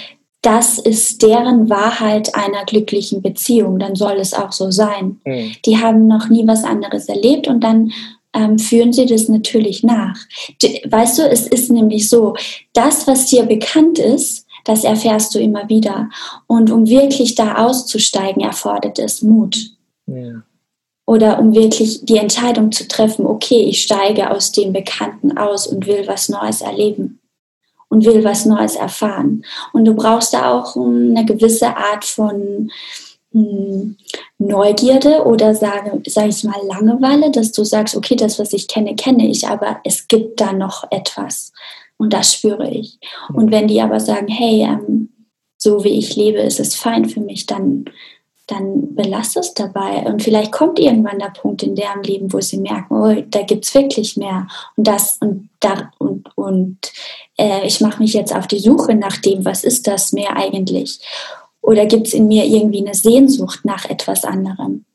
das ist deren Wahrheit einer glücklichen Beziehung, dann soll es auch so sein. Mhm. Die haben noch nie was anderes erlebt und dann ähm, führen sie das natürlich nach. Weißt du, es ist nämlich so, das, was dir bekannt ist, das erfährst du immer wieder. Und um wirklich da auszusteigen, erfordert es Mut. Ja. oder um wirklich die Entscheidung zu treffen, okay, ich steige aus dem Bekannten aus und will was Neues erleben und will was Neues erfahren. Und du brauchst da auch eine gewisse Art von hm, Neugierde oder sage, sage ich mal Langeweile, dass du sagst, okay, das, was ich kenne, kenne ich, aber es gibt da noch etwas und das spüre ich. Und wenn die aber sagen, hey, ähm, so wie ich lebe, ist es fein für mich, dann dann belass es dabei. Und vielleicht kommt irgendwann der Punkt in deren Leben, wo sie merken, oh, da gibt es wirklich mehr. Und das und da und, und äh, ich mache mich jetzt auf die Suche nach dem, was ist das mehr eigentlich? Oder gibt es in mir irgendwie eine Sehnsucht nach etwas anderem?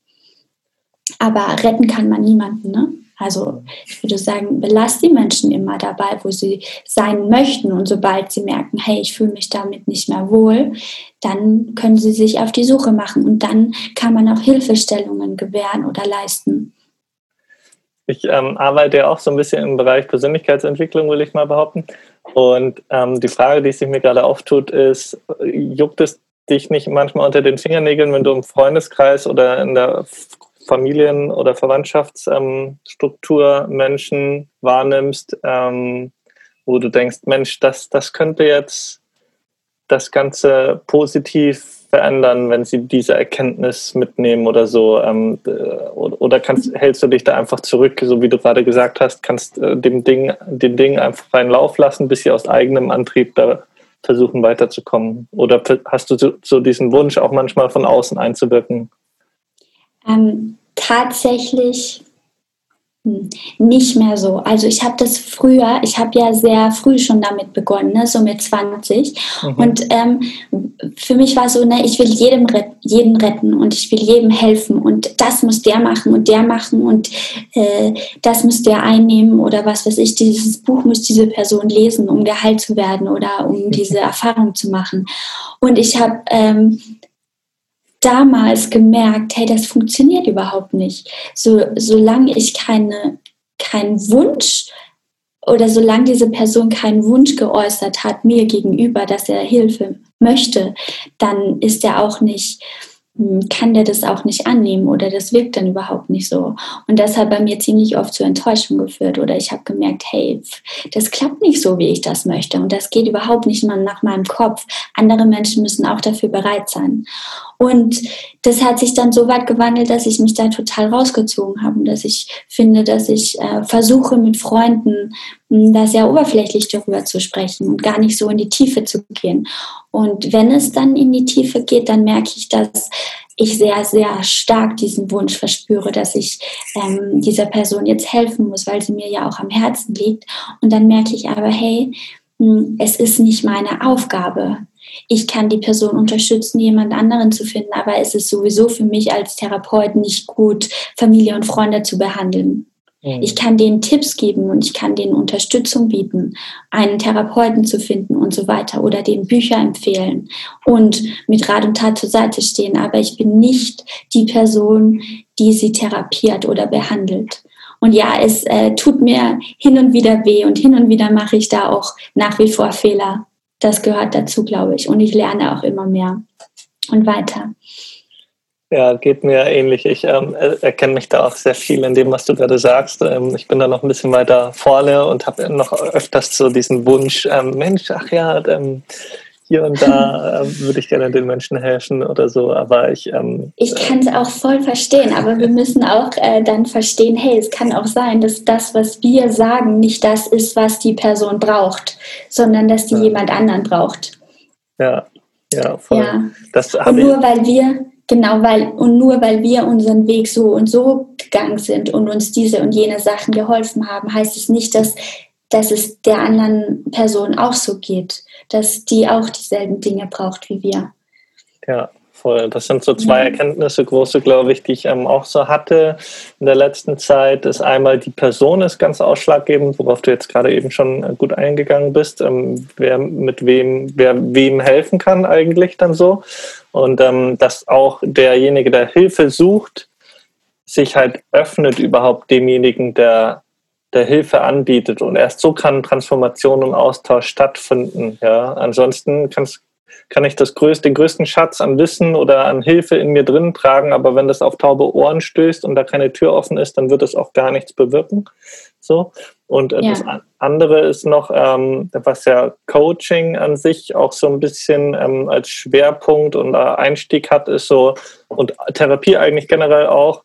Aber retten kann man niemanden, ne? Also ich würde sagen, belasst die Menschen immer dabei, wo sie sein möchten. Und sobald sie merken, hey, ich fühle mich damit nicht mehr wohl, dann können sie sich auf die Suche machen. Und dann kann man auch Hilfestellungen gewähren oder leisten. Ich ähm, arbeite ja auch so ein bisschen im Bereich Persönlichkeitsentwicklung, will ich mal behaupten. Und ähm, die Frage, die sich mir gerade auftut, ist, juckt es dich nicht manchmal unter den Fingernägeln, wenn du im Freundeskreis oder in der Familien- oder Verwandtschaftsstruktur ähm, Menschen wahrnimmst, ähm, wo du denkst, Mensch, das, das könnte jetzt das Ganze positiv verändern, wenn sie diese Erkenntnis mitnehmen oder so? Ähm, oder kannst, hältst du dich da einfach zurück, so wie du gerade gesagt hast, kannst äh, dem Ding, den Ding einfach freien Lauf lassen, bis sie aus eigenem Antrieb da versuchen weiterzukommen? Oder hast du so, so diesen Wunsch, auch manchmal von außen einzuwirken? Ähm, tatsächlich hm, nicht mehr so. Also ich habe das früher, ich habe ja sehr früh schon damit begonnen, ne, so mit 20. Mhm. Und ähm, für mich war so, ne, ich will jedem ret jeden retten und ich will jedem helfen und das muss der machen und der machen und äh, das muss der einnehmen oder was weiß ich, dieses Buch muss diese Person lesen, um geheilt zu werden oder um diese Erfahrung zu machen. Und ich habe ähm, damals gemerkt, hey, das funktioniert überhaupt nicht. So, solange ich keine, keinen Wunsch oder solange diese Person keinen Wunsch geäußert hat mir gegenüber, dass er Hilfe möchte, dann ist er auch nicht kann der das auch nicht annehmen oder das wirkt dann überhaupt nicht so. Und das hat bei mir ziemlich oft zur Enttäuschung geführt oder ich habe gemerkt, hey, das klappt nicht so, wie ich das möchte und das geht überhaupt nicht mal nach meinem Kopf. Andere Menschen müssen auch dafür bereit sein. Und das hat sich dann so weit gewandelt, dass ich mich da total rausgezogen habe und dass ich finde, dass ich äh, versuche mit Freunden hm, da sehr oberflächlich darüber zu sprechen und gar nicht so in die Tiefe zu gehen. Und wenn es dann in die Tiefe geht, dann merke ich, dass ich sehr, sehr stark diesen Wunsch verspüre, dass ich ähm, dieser Person jetzt helfen muss, weil sie mir ja auch am Herzen liegt. Und dann merke ich aber, hey, hm, es ist nicht meine Aufgabe. Ich kann die Person unterstützen, jemand anderen zu finden, aber es ist sowieso für mich als Therapeut nicht gut, Familie und Freunde zu behandeln. Mhm. Ich kann denen Tipps geben und ich kann denen Unterstützung bieten, einen Therapeuten zu finden und so weiter oder denen Bücher empfehlen und mit Rat und Tat zur Seite stehen. Aber ich bin nicht die Person, die sie therapiert oder behandelt. Und ja, es äh, tut mir hin und wieder weh und hin und wieder mache ich da auch nach wie vor Fehler. Das gehört dazu, glaube ich. Und ich lerne auch immer mehr und weiter. Ja, geht mir ähnlich. Ich ähm, erkenne mich da auch sehr viel in dem, was du gerade sagst. Ähm, ich bin da noch ein bisschen weiter vorne und habe noch öfters so diesen Wunsch, ähm, Mensch, ach ja, ähm, hier und da äh, würde ich gerne den Menschen helfen oder so, aber ich... Ähm, ich kann es auch voll verstehen, aber wir müssen auch äh, dann verstehen, hey, es kann auch sein, dass das, was wir sagen, nicht das ist, was die Person braucht, sondern dass die ja. jemand anderen braucht. Ja, ja, voll. Ja. Das und nur weil wir Genau, weil, und nur weil wir unseren Weg so und so gegangen sind und uns diese und jene Sachen geholfen haben, heißt es nicht, dass, dass es der anderen Person auch so geht, dass die auch dieselben Dinge braucht wie wir. Ja, voll. Das sind so zwei mhm. Erkenntnisse, große, glaube ich, die ich ähm, auch so hatte in der letzten Zeit. Ist einmal die Person ist ganz ausschlaggebend, worauf du jetzt gerade eben schon äh, gut eingegangen bist. Ähm, wer mit wem, wer wem helfen kann eigentlich dann so. Und ähm, dass auch derjenige, der Hilfe sucht, sich halt öffnet überhaupt demjenigen, der der Hilfe anbietet. Und erst so kann Transformation und Austausch stattfinden. Ja? Ansonsten kann es kann ich das größte, den größten Schatz an Wissen oder an Hilfe in mir drin tragen, aber wenn das auf taube Ohren stößt und da keine Tür offen ist, dann wird es auch gar nichts bewirken. So. Und äh, ja. das andere ist noch, ähm, was ja Coaching an sich auch so ein bisschen ähm, als Schwerpunkt und äh, Einstieg hat, ist so, und Therapie eigentlich generell auch,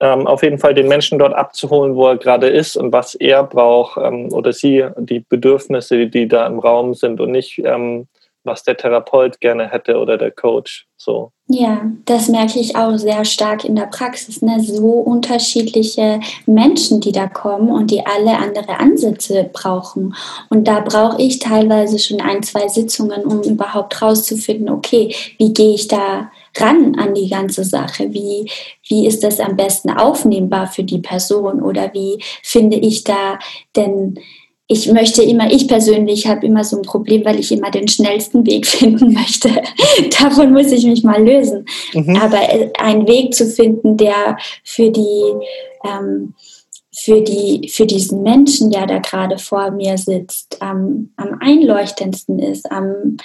ähm, auf jeden Fall den Menschen dort abzuholen, wo er gerade ist und was er braucht ähm, oder sie, die Bedürfnisse, die da im Raum sind und nicht ähm, was der Therapeut gerne hätte oder der Coach. So. Ja, das merke ich auch sehr stark in der Praxis. Ne? So unterschiedliche Menschen, die da kommen und die alle andere Ansätze brauchen. Und da brauche ich teilweise schon ein, zwei Sitzungen, um überhaupt rauszufinden, okay, wie gehe ich da ran an die ganze Sache? Wie, wie ist das am besten aufnehmbar für die Person? Oder wie finde ich da denn ich möchte immer, ich persönlich habe immer so ein Problem, weil ich immer den schnellsten Weg finden möchte. Davon muss ich mich mal lösen. Mhm. Aber äh, einen Weg zu finden, der für die, ähm, für die, für diesen Menschen, der da gerade vor mir sitzt, am, am einleuchtendsten ist, am,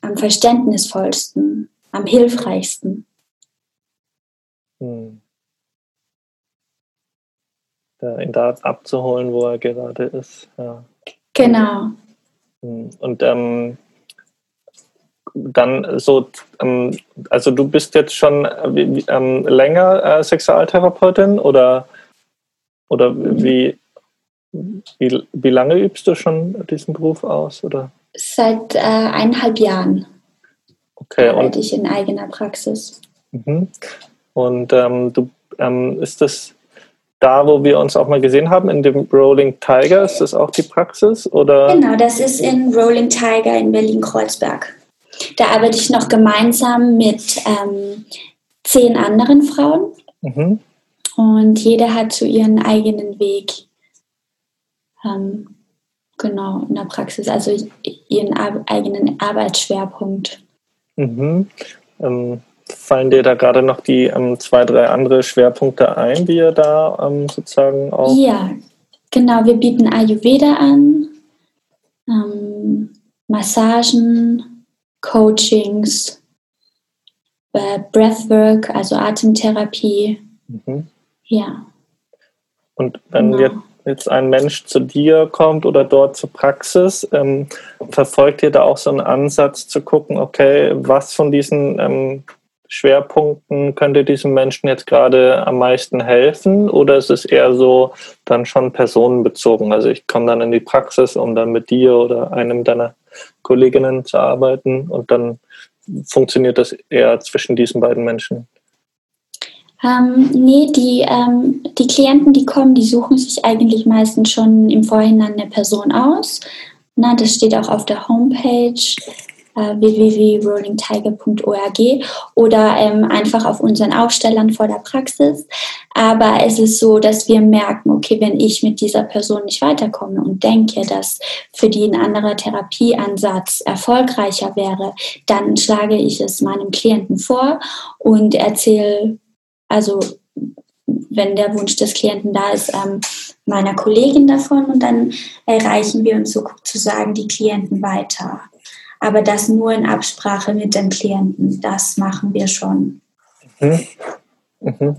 am verständnisvollsten, am hilfreichsten. Mhm ihn da abzuholen, wo er gerade ist. Ja. Genau. Hm. Und ähm, dann so, ähm, also du bist jetzt schon äh, ähm, länger äh, Sexualtherapeutin oder, oder wie, wie, wie lange übst du schon diesen Beruf aus? Oder? Seit äh, eineinhalb Jahren okay, arbeite ich in eigener Praxis. Mhm. Und ähm, du ähm, ist das da, wo wir uns auch mal gesehen haben, in dem Rolling Tiger, ist das auch die Praxis? Oder? Genau, das ist in Rolling Tiger in Berlin-Kreuzberg. Da arbeite ich noch gemeinsam mit ähm, zehn anderen Frauen. Mhm. Und jeder hat so ihren eigenen Weg. Ähm, genau, in der Praxis, also ihren eigenen Arbeitsschwerpunkt. Mhm. Ähm, fallen dir da gerade noch die ähm, zwei, drei andere Schwerpunkte ein, die ihr da ähm, sozusagen auch. Ja, genau. Wir bieten Ayurveda an, ähm, Massagen, Coachings, äh, Breathwork, also Atemtherapie. Mhm. Ja. Und wenn genau. jetzt ein Mensch zu dir kommt oder dort zur Praxis, ähm, verfolgt ihr da auch so einen Ansatz zu gucken, okay, was von diesen ähm, Schwerpunkten könnte diesem Menschen jetzt gerade am meisten helfen oder ist es eher so dann schon personenbezogen? Also ich komme dann in die Praxis, um dann mit dir oder einem deiner Kolleginnen zu arbeiten und dann funktioniert das eher zwischen diesen beiden Menschen? Ähm, nee, die, ähm, die Klienten, die kommen, die suchen sich eigentlich meistens schon im Vorhinein eine Person aus. Na, das steht auch auf der Homepage www.rollingtiger.org oder ähm, einfach auf unseren Aufstellern vor der Praxis. Aber es ist so, dass wir merken, okay, wenn ich mit dieser Person nicht weiterkomme und denke, dass für die ein anderer Therapieansatz erfolgreicher wäre, dann schlage ich es meinem Klienten vor und erzähle, also wenn der Wunsch des Klienten da ist, ähm, meiner Kollegin davon und dann erreichen wir uns sozusagen die Klienten weiter aber das nur in Absprache mit den Klienten. Das machen wir schon. Mhm. Mhm.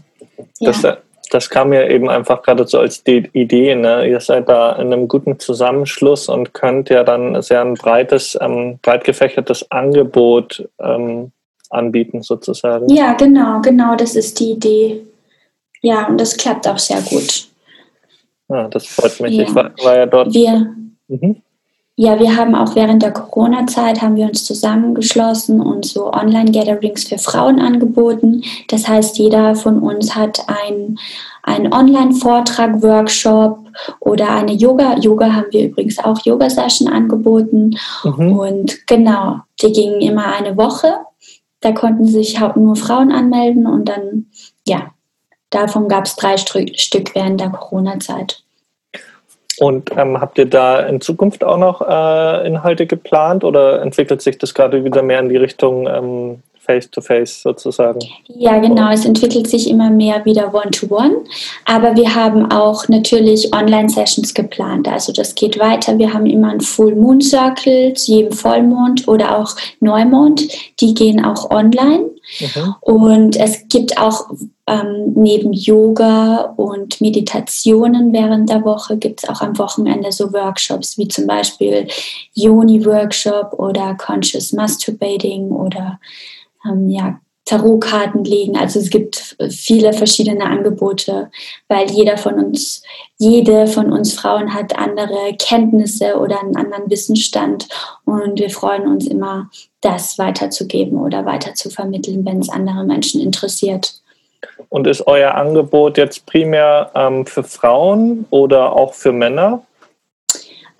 Ja. Das, das kam ja eben einfach gerade so als die Idee. Ne? Ihr seid da in einem guten Zusammenschluss und könnt ja dann sehr ein breites, ähm, breit gefächertes Angebot ähm, anbieten, sozusagen. Ja, genau, genau, das ist die Idee. Ja, und das klappt auch sehr gut. Ja, das freut mich. Ja. Ich war, war, ja dort. Wir, mhm. Ja, wir haben auch während der Corona-Zeit haben wir uns zusammengeschlossen und so Online-Gatherings für Frauen angeboten. Das heißt, jeder von uns hat ein einen Online-Vortrag, Workshop oder eine Yoga. Yoga haben wir übrigens auch Yoga-Session angeboten. Mhm. Und genau, die gingen immer eine Woche. Da konnten sich nur Frauen anmelden und dann, ja, davon gab es drei Stück während der Corona-Zeit. Und ähm, habt ihr da in Zukunft auch noch äh, Inhalte geplant oder entwickelt sich das gerade wieder mehr in die Richtung ähm, face-to-face -face sozusagen. Ja, genau. Es entwickelt sich immer mehr wieder One-to-One. -one, aber wir haben auch natürlich Online-Sessions geplant. Also das geht weiter. Wir haben immer einen Full Moon Circle zu jedem Vollmond oder auch Neumond. Die gehen auch online. Mhm. Und es gibt auch ähm, neben Yoga und Meditationen während der Woche gibt es auch am Wochenende so Workshops wie zum Beispiel Yoni-Workshop oder Conscious Masturbating oder ähm, ja, Tarotkarten legen. Also es gibt viele verschiedene Angebote, weil jeder von uns, jede von uns Frauen hat andere Kenntnisse oder einen anderen Wissensstand und wir freuen uns immer, das weiterzugeben oder weiter zu vermitteln, wenn es andere Menschen interessiert. Und ist euer Angebot jetzt primär ähm, für Frauen oder auch für Männer?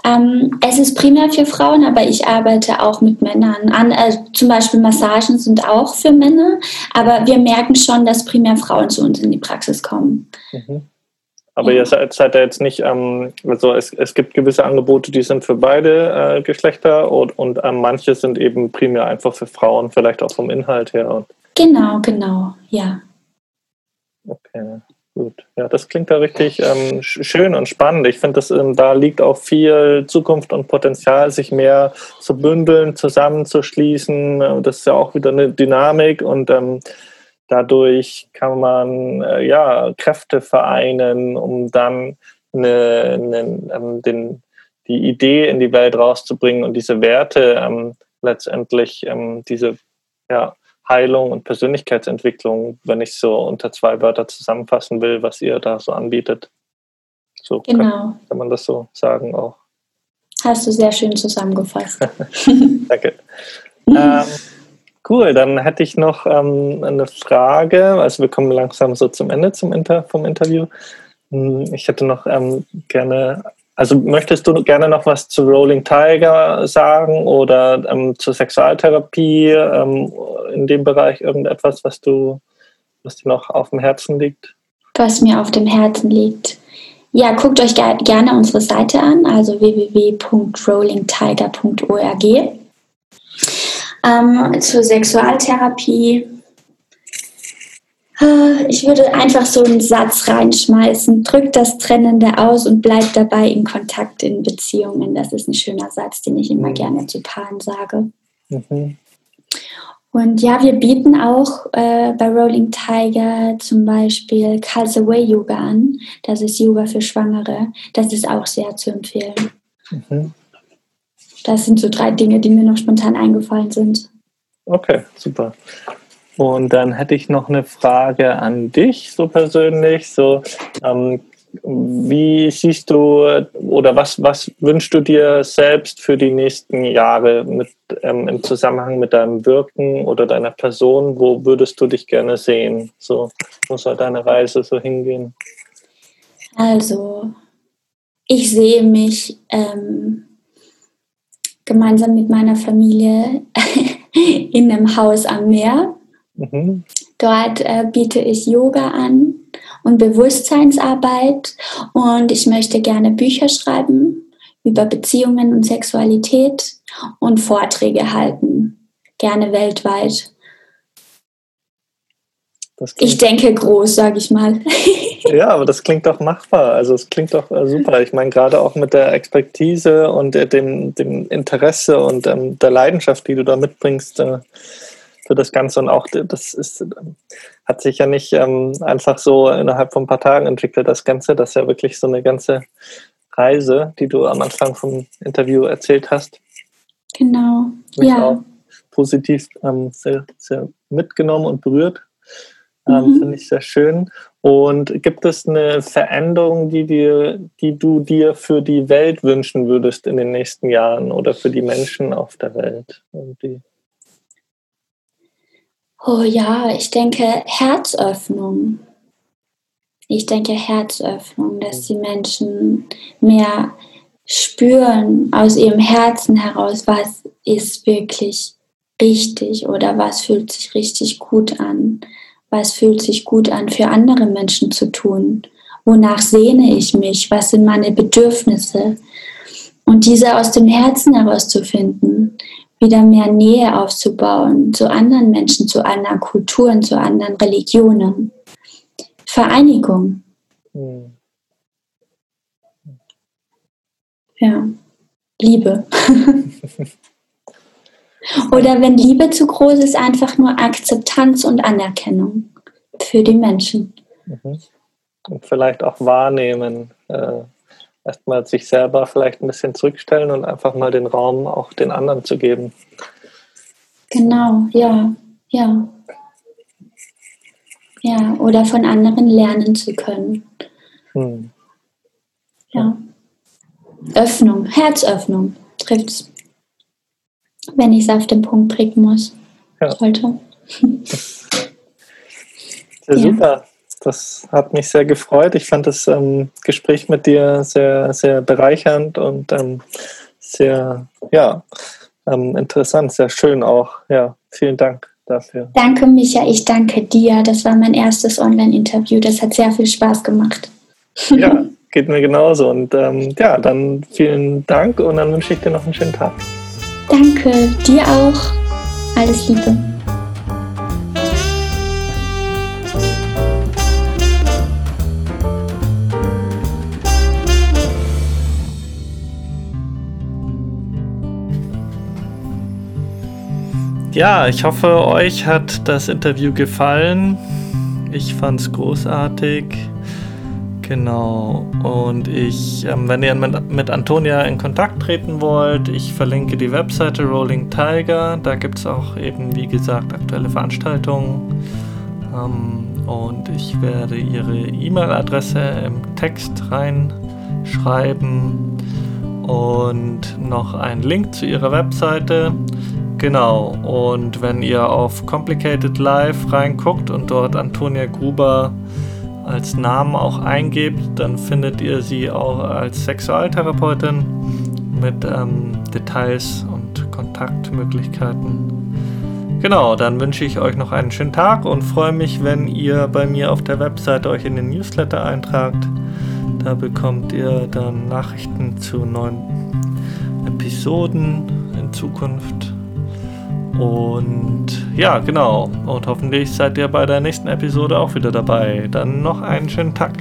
Ähm, es ist primär für Frauen, aber ich arbeite auch mit Männern an. Also zum Beispiel Massagen sind auch für Männer, aber wir merken schon, dass primär Frauen zu uns in die Praxis kommen. Mhm. Aber ja. ihr seid, seid ja jetzt nicht, ähm, also es, es gibt gewisse Angebote, die sind für beide äh, Geschlechter und, und ähm, manche sind eben primär einfach für Frauen, vielleicht auch vom Inhalt her. Genau, genau, ja. Okay. Gut, ja, das klingt ja richtig ähm, schön und spannend. Ich finde, ähm, da liegt auch viel Zukunft und Potenzial, sich mehr zu bündeln, zusammenzuschließen. Äh, das ist ja auch wieder eine Dynamik und ähm, dadurch kann man äh, ja Kräfte vereinen, um dann eine, eine, ähm, den, die Idee in die Welt rauszubringen und diese Werte ähm, letztendlich ähm, diese ja, Heilung und Persönlichkeitsentwicklung, wenn ich so unter zwei Wörter zusammenfassen will, was ihr da so anbietet. So genau. kann, kann man das so sagen auch. Hast du sehr schön zusammengefasst. Danke. ähm, cool, dann hätte ich noch ähm, eine Frage. Also wir kommen langsam so zum Ende zum Inter vom Interview. Hm, ich hätte noch ähm, gerne also möchtest du gerne noch was zu Rolling Tiger sagen oder ähm, zur Sexualtherapie ähm, in dem Bereich irgendetwas, was du, was dir noch auf dem Herzen liegt? Was mir auf dem Herzen liegt. Ja, guckt euch ge gerne unsere Seite an, also www.rollingtiger.org. Ähm, zur Sexualtherapie ich würde einfach so einen Satz reinschmeißen. Drückt das Trennende aus und bleibt dabei in Kontakt in Beziehungen. Das ist ein schöner Satz, den ich immer gerne zu Paaren sage. Mhm. Und ja, wir bieten auch äh, bei Rolling Tiger zum Beispiel Calls Away Yoga an. Das ist Yoga für Schwangere. Das ist auch sehr zu empfehlen. Mhm. Das sind so drei Dinge, die mir noch spontan eingefallen sind. Okay, super. Und dann hätte ich noch eine Frage an dich, so persönlich. So, ähm, wie siehst du oder was, was wünschst du dir selbst für die nächsten Jahre mit, ähm, im Zusammenhang mit deinem Wirken oder deiner Person? Wo würdest du dich gerne sehen? So, wo soll deine Reise so hingehen? Also, ich sehe mich ähm, gemeinsam mit meiner Familie in einem Haus am Meer Mhm. Dort äh, biete ich Yoga an und Bewusstseinsarbeit und ich möchte gerne Bücher schreiben über Beziehungen und Sexualität und Vorträge halten, gerne weltweit. Ich denke groß, sage ich mal. ja, aber das klingt doch machbar. Also es klingt doch äh, super. Ich meine, gerade auch mit der Expertise und äh, dem, dem Interesse und ähm, der Leidenschaft, die du da mitbringst, äh, für das Ganze. Und auch das ist, hat sich ja nicht ähm, einfach so innerhalb von ein paar Tagen entwickelt, das Ganze. Das ist ja wirklich so eine ganze Reise, die du am Anfang vom Interview erzählt hast. Genau. Mich ja. auch positiv ähm, sehr, sehr mitgenommen und berührt. Ähm, mhm. Finde ich sehr schön. Und gibt es eine Veränderung, die, dir, die du dir für die Welt wünschen würdest in den nächsten Jahren oder für die Menschen auf der Welt? Irgendwie? Oh ja, ich denke Herzöffnung. Ich denke Herzöffnung, dass die Menschen mehr spüren aus ihrem Herzen heraus, was ist wirklich richtig oder was fühlt sich richtig gut an, was fühlt sich gut an für andere Menschen zu tun, wonach sehne ich mich, was sind meine Bedürfnisse? Und diese aus dem Herzen herauszufinden wieder mehr Nähe aufzubauen zu anderen Menschen, zu anderen Kulturen, zu anderen Religionen. Vereinigung. Mhm. Ja, Liebe. Oder wenn Liebe zu groß ist, einfach nur Akzeptanz und Anerkennung für die Menschen. Mhm. Und vielleicht auch wahrnehmen. Äh, erstmal sich selber vielleicht ein bisschen zurückstellen und einfach mal den Raum auch den anderen zu geben. Genau, ja, ja. Ja, oder von anderen lernen zu können. Hm. Ja. Öffnung, Herzöffnung trifft es. Wenn ich es auf den Punkt bringen muss. Ja. Sollte. Sehr ja. super. Das hat mich sehr gefreut. Ich fand das ähm, Gespräch mit dir sehr, sehr bereichernd und ähm, sehr, ja, ähm, interessant, sehr schön auch. Ja, vielen Dank dafür. Danke, Micha. Ich danke dir. Das war mein erstes Online-Interview. Das hat sehr viel Spaß gemacht. Ja, geht mir genauso. Und ähm, ja, dann vielen Dank und dann wünsche ich dir noch einen schönen Tag. Danke, dir auch. Alles Liebe. Ja, ich hoffe, euch hat das Interview gefallen. Ich fand es großartig. Genau. Und ich, ähm, wenn ihr mit, mit, Antonia in Kontakt treten wollt, ich verlinke die Webseite Rolling Tiger. Da gibt es auch eben, wie gesagt, aktuelle Veranstaltungen. Ähm, und ich werde ihre E-Mail-Adresse im Text reinschreiben und noch einen Link zu ihrer Webseite. Genau, und wenn ihr auf Complicated Life reinguckt und dort Antonia Gruber als Namen auch eingebt, dann findet ihr sie auch als Sexualtherapeutin mit ähm, Details und Kontaktmöglichkeiten. Genau, dann wünsche ich euch noch einen schönen Tag und freue mich, wenn ihr bei mir auf der Webseite euch in den Newsletter eintragt. Da bekommt ihr dann Nachrichten zu neuen Episoden in Zukunft. Und ja, genau. Und hoffentlich seid ihr bei der nächsten Episode auch wieder dabei. Dann noch einen schönen Tag.